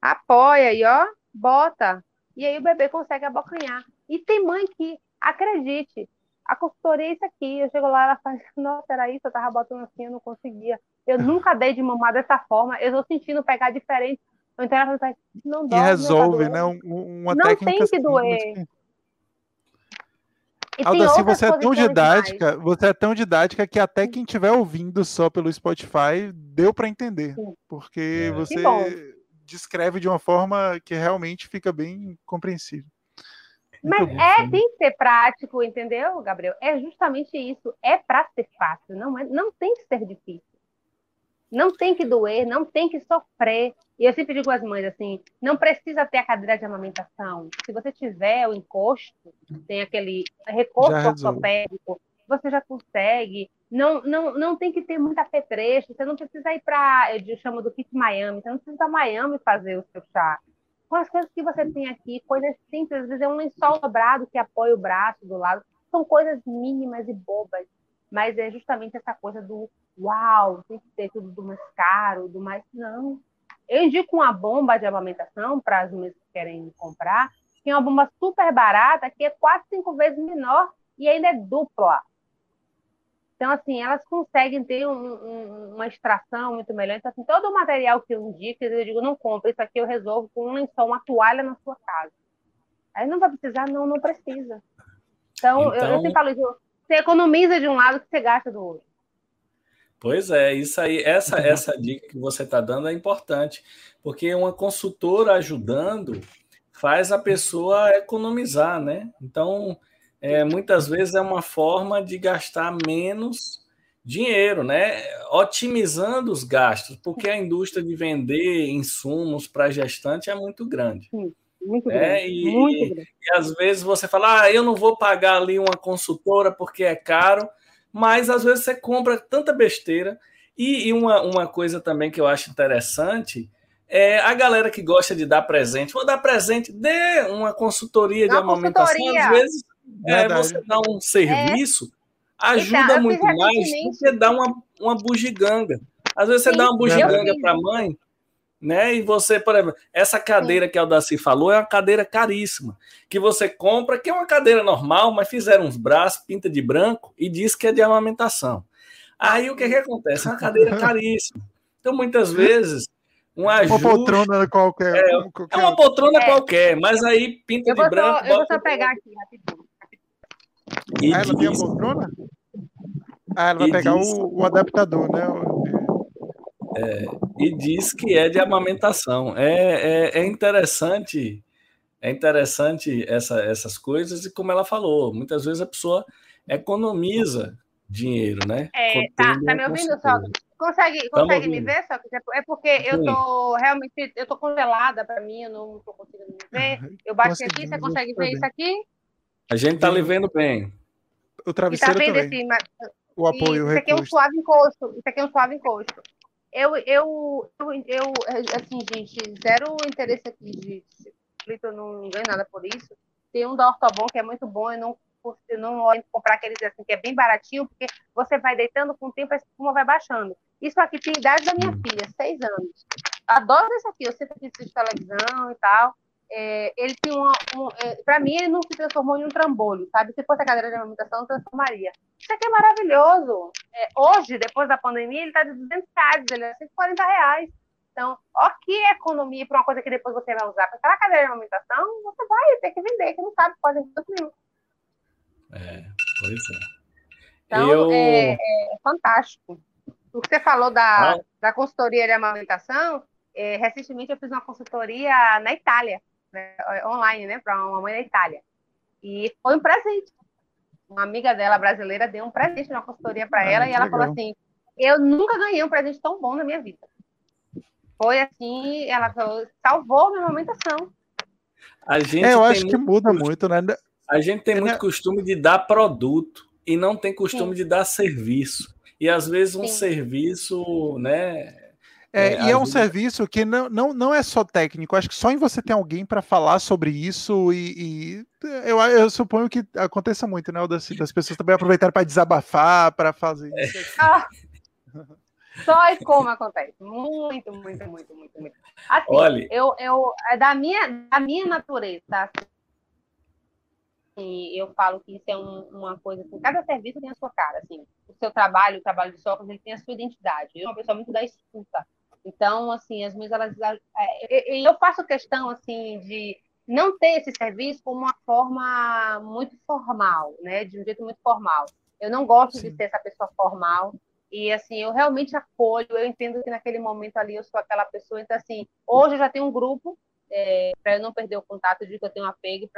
Apoia e ó, bota. E aí o bebê consegue abocanhar. E tem mãe que, acredite, a consultoria é isso aqui. Eu chego lá, ela faz, nossa, era isso, eu tava botando assim, eu não conseguia. Eu nunca dei de mamar dessa forma, eu tô sentindo pegar diferente. Então ela faz, não dói. E resolve, né? uma não técnica. Não tem que doer. Alda, assim, você é tão didática, mais. você é tão didática que até quem estiver ouvindo só pelo Spotify deu para entender. Sim. Porque é. você descreve de uma forma que realmente fica bem compreensível. Mas é, tem que ser prático, entendeu, Gabriel? É justamente isso. É para ser fácil, não, é, não tem que ser difícil. Não tem que doer, não tem que sofrer. E eu sempre digo às mães assim: não precisa ter a cadeira de amamentação. Se você tiver o encosto, tem aquele recurso ortopédico, você já consegue. Não, não, não tem que ter muita apetrecho. Você não precisa ir para, eu chamo do kit Miami, você não precisa ir para Miami fazer o seu chá com as coisas que você tem aqui, coisas simples, às vezes é um lençol dobrado que apoia o braço do lado, são coisas mínimas e bobas, mas é justamente essa coisa do uau, tem que ter tudo do mais caro, do mais. Não. Eu indico uma bomba de amamentação para as mulheres que querem comprar, que é uma bomba super barata, que é quase cinco vezes menor e ainda é dupla. Então, assim, elas conseguem ter um, um, uma extração muito melhor. Então, assim, todo o material que eu indico, eu digo, não compra, isso aqui eu resolvo com um lençol, uma toalha na sua casa. Aí não vai precisar, não, não precisa. Então, então... Eu, eu então sempre falo isso, você economiza de um lado que você gasta do outro. Pois é, isso aí, essa, essa dica que você está dando é importante, porque uma consultora ajudando faz a pessoa economizar, né? Então, é, muitas vezes é uma forma de gastar menos dinheiro, né? Otimizando os gastos, porque a indústria de vender insumos para gestante é muito grande. Sim, muito né? grande. E, muito grande. e às vezes você fala, ah, eu não vou pagar ali uma consultora porque é caro, Mas às vezes você compra tanta besteira. E, e uma, uma coisa também que eu acho interessante é a galera que gosta de dar presente. Vou dar presente, dê uma consultoria uma de amamentação. Consultoria. Às vezes é, você dá um serviço, é. ajuda então, muito mais do que dar uma, uma bugiganga. Às vezes você Sim, dá uma bugiganga para a mãe, né? E você, por exemplo, essa cadeira Sim. que a Aldaci falou é uma cadeira caríssima, que você compra, que é uma cadeira normal, mas fizeram uns braços, pinta de branco e diz que é de amamentação. Aí o que, que acontece? É uma cadeira caríssima. Então, muitas vezes, um ajuste... Uma poltrona qualquer. É, qualquer... é uma poltrona é. qualquer, mas aí pinta de branco... Só, eu vou só pegar aqui, rapidinho. E ah, ela diz... tem a poltrona? Ah, ela vai e pegar diz... o, o adaptador, né? É, e diz que é de amamentação. É, é, é interessante, é interessante essa, essas coisas e como ela falou, muitas vezes a pessoa economiza dinheiro, né? É, tá, tá me ouvindo, só? Consegue, consegue me ver, só? É porque eu tô realmente, eu tô congelada para mim, eu não tô conseguindo me ver. Eu bati aqui, você consegue ver isso aqui? A gente tá lhe vendo bem. O travesseiro e tá vendo também. Esse, o apoio, isso aqui é um suave encosto. Isso aqui é um suave encosto. Eu, eu, eu, eu, assim, gente, zero interesse aqui de eu não ganho nada por isso. Tem um da Ortobon que é muito bom, eu não, eu não olho comprar aqueles assim que é bem baratinho, porque você vai deitando com o tempo, a espuma vai baixando. Isso aqui tem idade da minha filha, seis anos. Adoro esse aqui, eu sempre assisto televisão e tal é, ele uma. Um, é, para mim, ele não se transformou em um trambolho, sabe? Se fosse a cadeira de amamentação, transformaria. Isso aqui é maravilhoso. É, hoje, depois da pandemia, ele está de 200 reais, ele é 140 reais. Então, ó, que economia para uma coisa que depois você vai usar. Para aquela cadeira de amamentação, você vai ter que vender, que não sabe quase tudo nenhum. É, pois é. Então, Eu... é, é, fantástico. O que você falou da, ah. da consultoria de amamentação, é, recentemente eu fiz uma consultoria na Itália né, online, né, para uma mãe da Itália. E foi um presente. Uma amiga dela brasileira deu um presente na consultoria para ah, ela e ela legal. falou assim: Eu nunca ganhei um presente tão bom na minha vida. Foi assim, ela falou, salvou minha amamentação. A gente é, eu acho que muda muito, né? A gente tem é, muito né? costume de dar produto e não tem costume Sim. de dar serviço. E às vezes um Sim. serviço, né, é, é, e é um serviço que não, não, não é só técnico, acho que só em você ter alguém para falar sobre isso e, e, eu, eu suponho que aconteça muito, né? Das, das pessoas também aproveitarem para desabafar, para fazer é. isso. Ah, só e como acontece. Muito, muito, muito, muito, muito. Assim, Olha. Eu, eu, é da minha, da minha natureza? E eu falo que isso é um, uma coisa assim, cada serviço tem a sua cara, assim, o seu trabalho, o trabalho de Sócrates, ele tem a sua identidade. Eu sou uma pessoa muito da escuta. Então, assim, as minhas elas, é, eu faço questão assim de não ter esse serviço como uma forma muito formal, né? De um jeito muito formal. Eu não gosto Sim. de ser essa pessoa formal. E assim, eu realmente acolho, eu entendo que naquele momento ali eu sou aquela pessoa. Então, assim, hoje eu já tenho um grupo, é, para eu não perder o contato, de que eu tenho apego,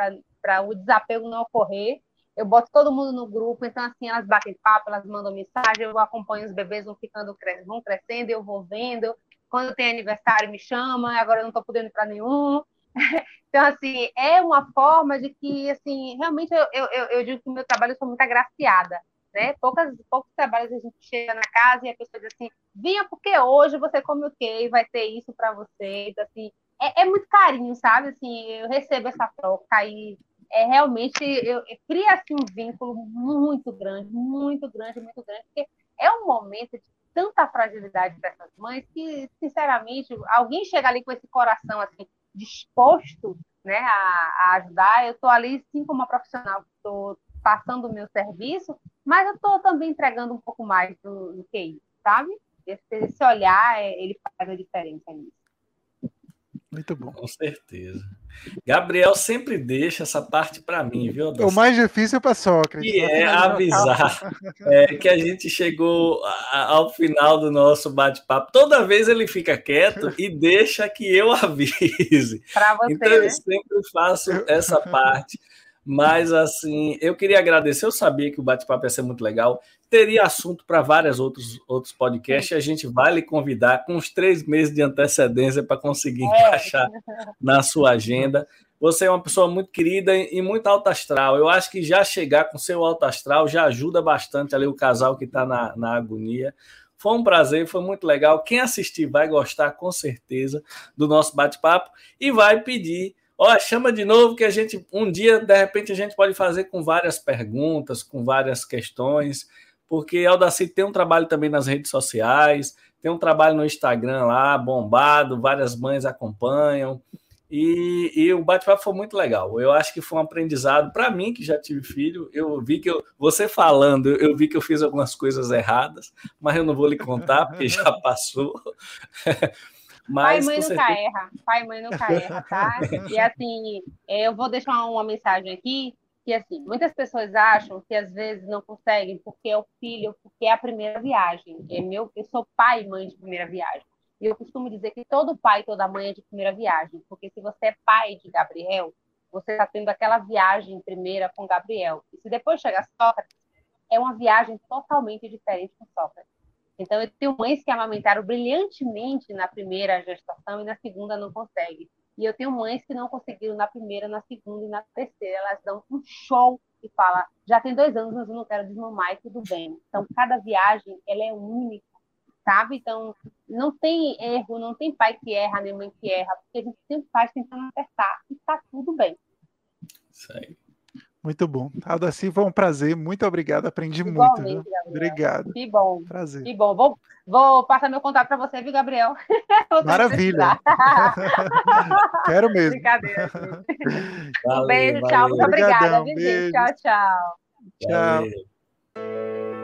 para o desapego não ocorrer. Eu boto todo mundo no grupo, então assim, elas batem papo, elas mandam mensagem, eu acompanho os bebês, vão ficando, vão crescendo, eu vou vendo, quando tem aniversário me chama, agora eu não estou podendo ir para nenhum. Então, assim, é uma forma de que, assim, realmente eu, eu, eu digo que o meu trabalho eu sou muito agraciada, né? Poucas, poucos trabalhos a gente chega na casa e a pessoa diz assim, vinha porque hoje você come o quê? Vai ter isso para você. Então, assim, é, é, muito carinho, sabe? Assim, eu recebo essa troca e é realmente, eu, eu cria, assim, um vínculo muito grande, muito grande, muito grande, porque é um momento de tanta fragilidade dessas mães que, sinceramente, alguém chega ali com esse coração assim disposto né, a, a ajudar. Eu estou ali, sim, como uma profissional, estou passando o meu serviço, mas eu estou também entregando um pouco mais do, do que isso, sabe? Esse, esse olhar, é, ele faz a diferença nisso. Muito bom. Com certeza. Gabriel sempre deixa essa parte para mim, viu? O mais difícil é para Sócrates. Que é avisar é, que a gente chegou ao final do nosso bate-papo. Toda vez ele fica quieto e deixa que eu avise. Você, então eu né? sempre faço essa parte. Mas assim, eu queria agradecer. Eu sabia que o bate-papo ia ser muito legal. Teria assunto para vários outros, outros podcasts. A gente vai lhe convidar com uns três meses de antecedência para conseguir é. encaixar na sua agenda. Você é uma pessoa muito querida e muito alta astral. Eu acho que já chegar com seu alto astral já ajuda bastante ali o casal que está na, na agonia. Foi um prazer, foi muito legal. Quem assistir vai gostar com certeza do nosso bate-papo e vai pedir Ó, chama de novo que a gente um dia de repente a gente pode fazer com várias perguntas, com várias questões, porque Aldaci tem um trabalho também nas redes sociais, tem um trabalho no Instagram lá, bombado, várias mães acompanham. E, e o bate-papo foi muito legal. Eu acho que foi um aprendizado para mim, que já tive filho. Eu vi que eu, você falando, eu vi que eu fiz algumas coisas erradas, mas eu não vou lhe contar, porque já passou. Mas, pai e mãe nunca erra. Pai e mãe nunca erra, tá? E assim, eu vou deixar uma mensagem aqui que assim, muitas pessoas acham que às vezes não conseguem porque é o filho, porque é a primeira viagem. É meu, eu sou pai e mãe de primeira viagem. E eu costumo dizer que todo pai e toda mãe é de primeira viagem, porque se você é pai de Gabriel, você está tendo aquela viagem primeira com Gabriel. E se depois chegar Sócrates, é uma viagem totalmente diferente com Sócrates. Então, eu tenho mães que amamentaram brilhantemente na primeira gestação e na segunda não conseguem. E eu tenho mães que não conseguiram na primeira, na segunda e na terceira. Elas dão um show e falam, já tem dois anos, mas eu não quero desmamar e tudo bem. Então, cada viagem, ela é única, sabe? Então, não tem erro, não tem pai que erra, nem mãe que erra, porque a gente sempre faz tentando acertar e está tudo bem. Isso aí. Muito bom. Aldaci, foi um prazer. Muito obrigado. Aprendi muito. Viu? Obrigado. Que bom. Prazer. Que bom. Vou, vou passar meu contato para você, viu, Gabriel? Maravilha. Quero mesmo. Brincadeira. Valeu, um beijo, valeu. tchau. Muito obrigada, um Tchau, tchau. Tchau.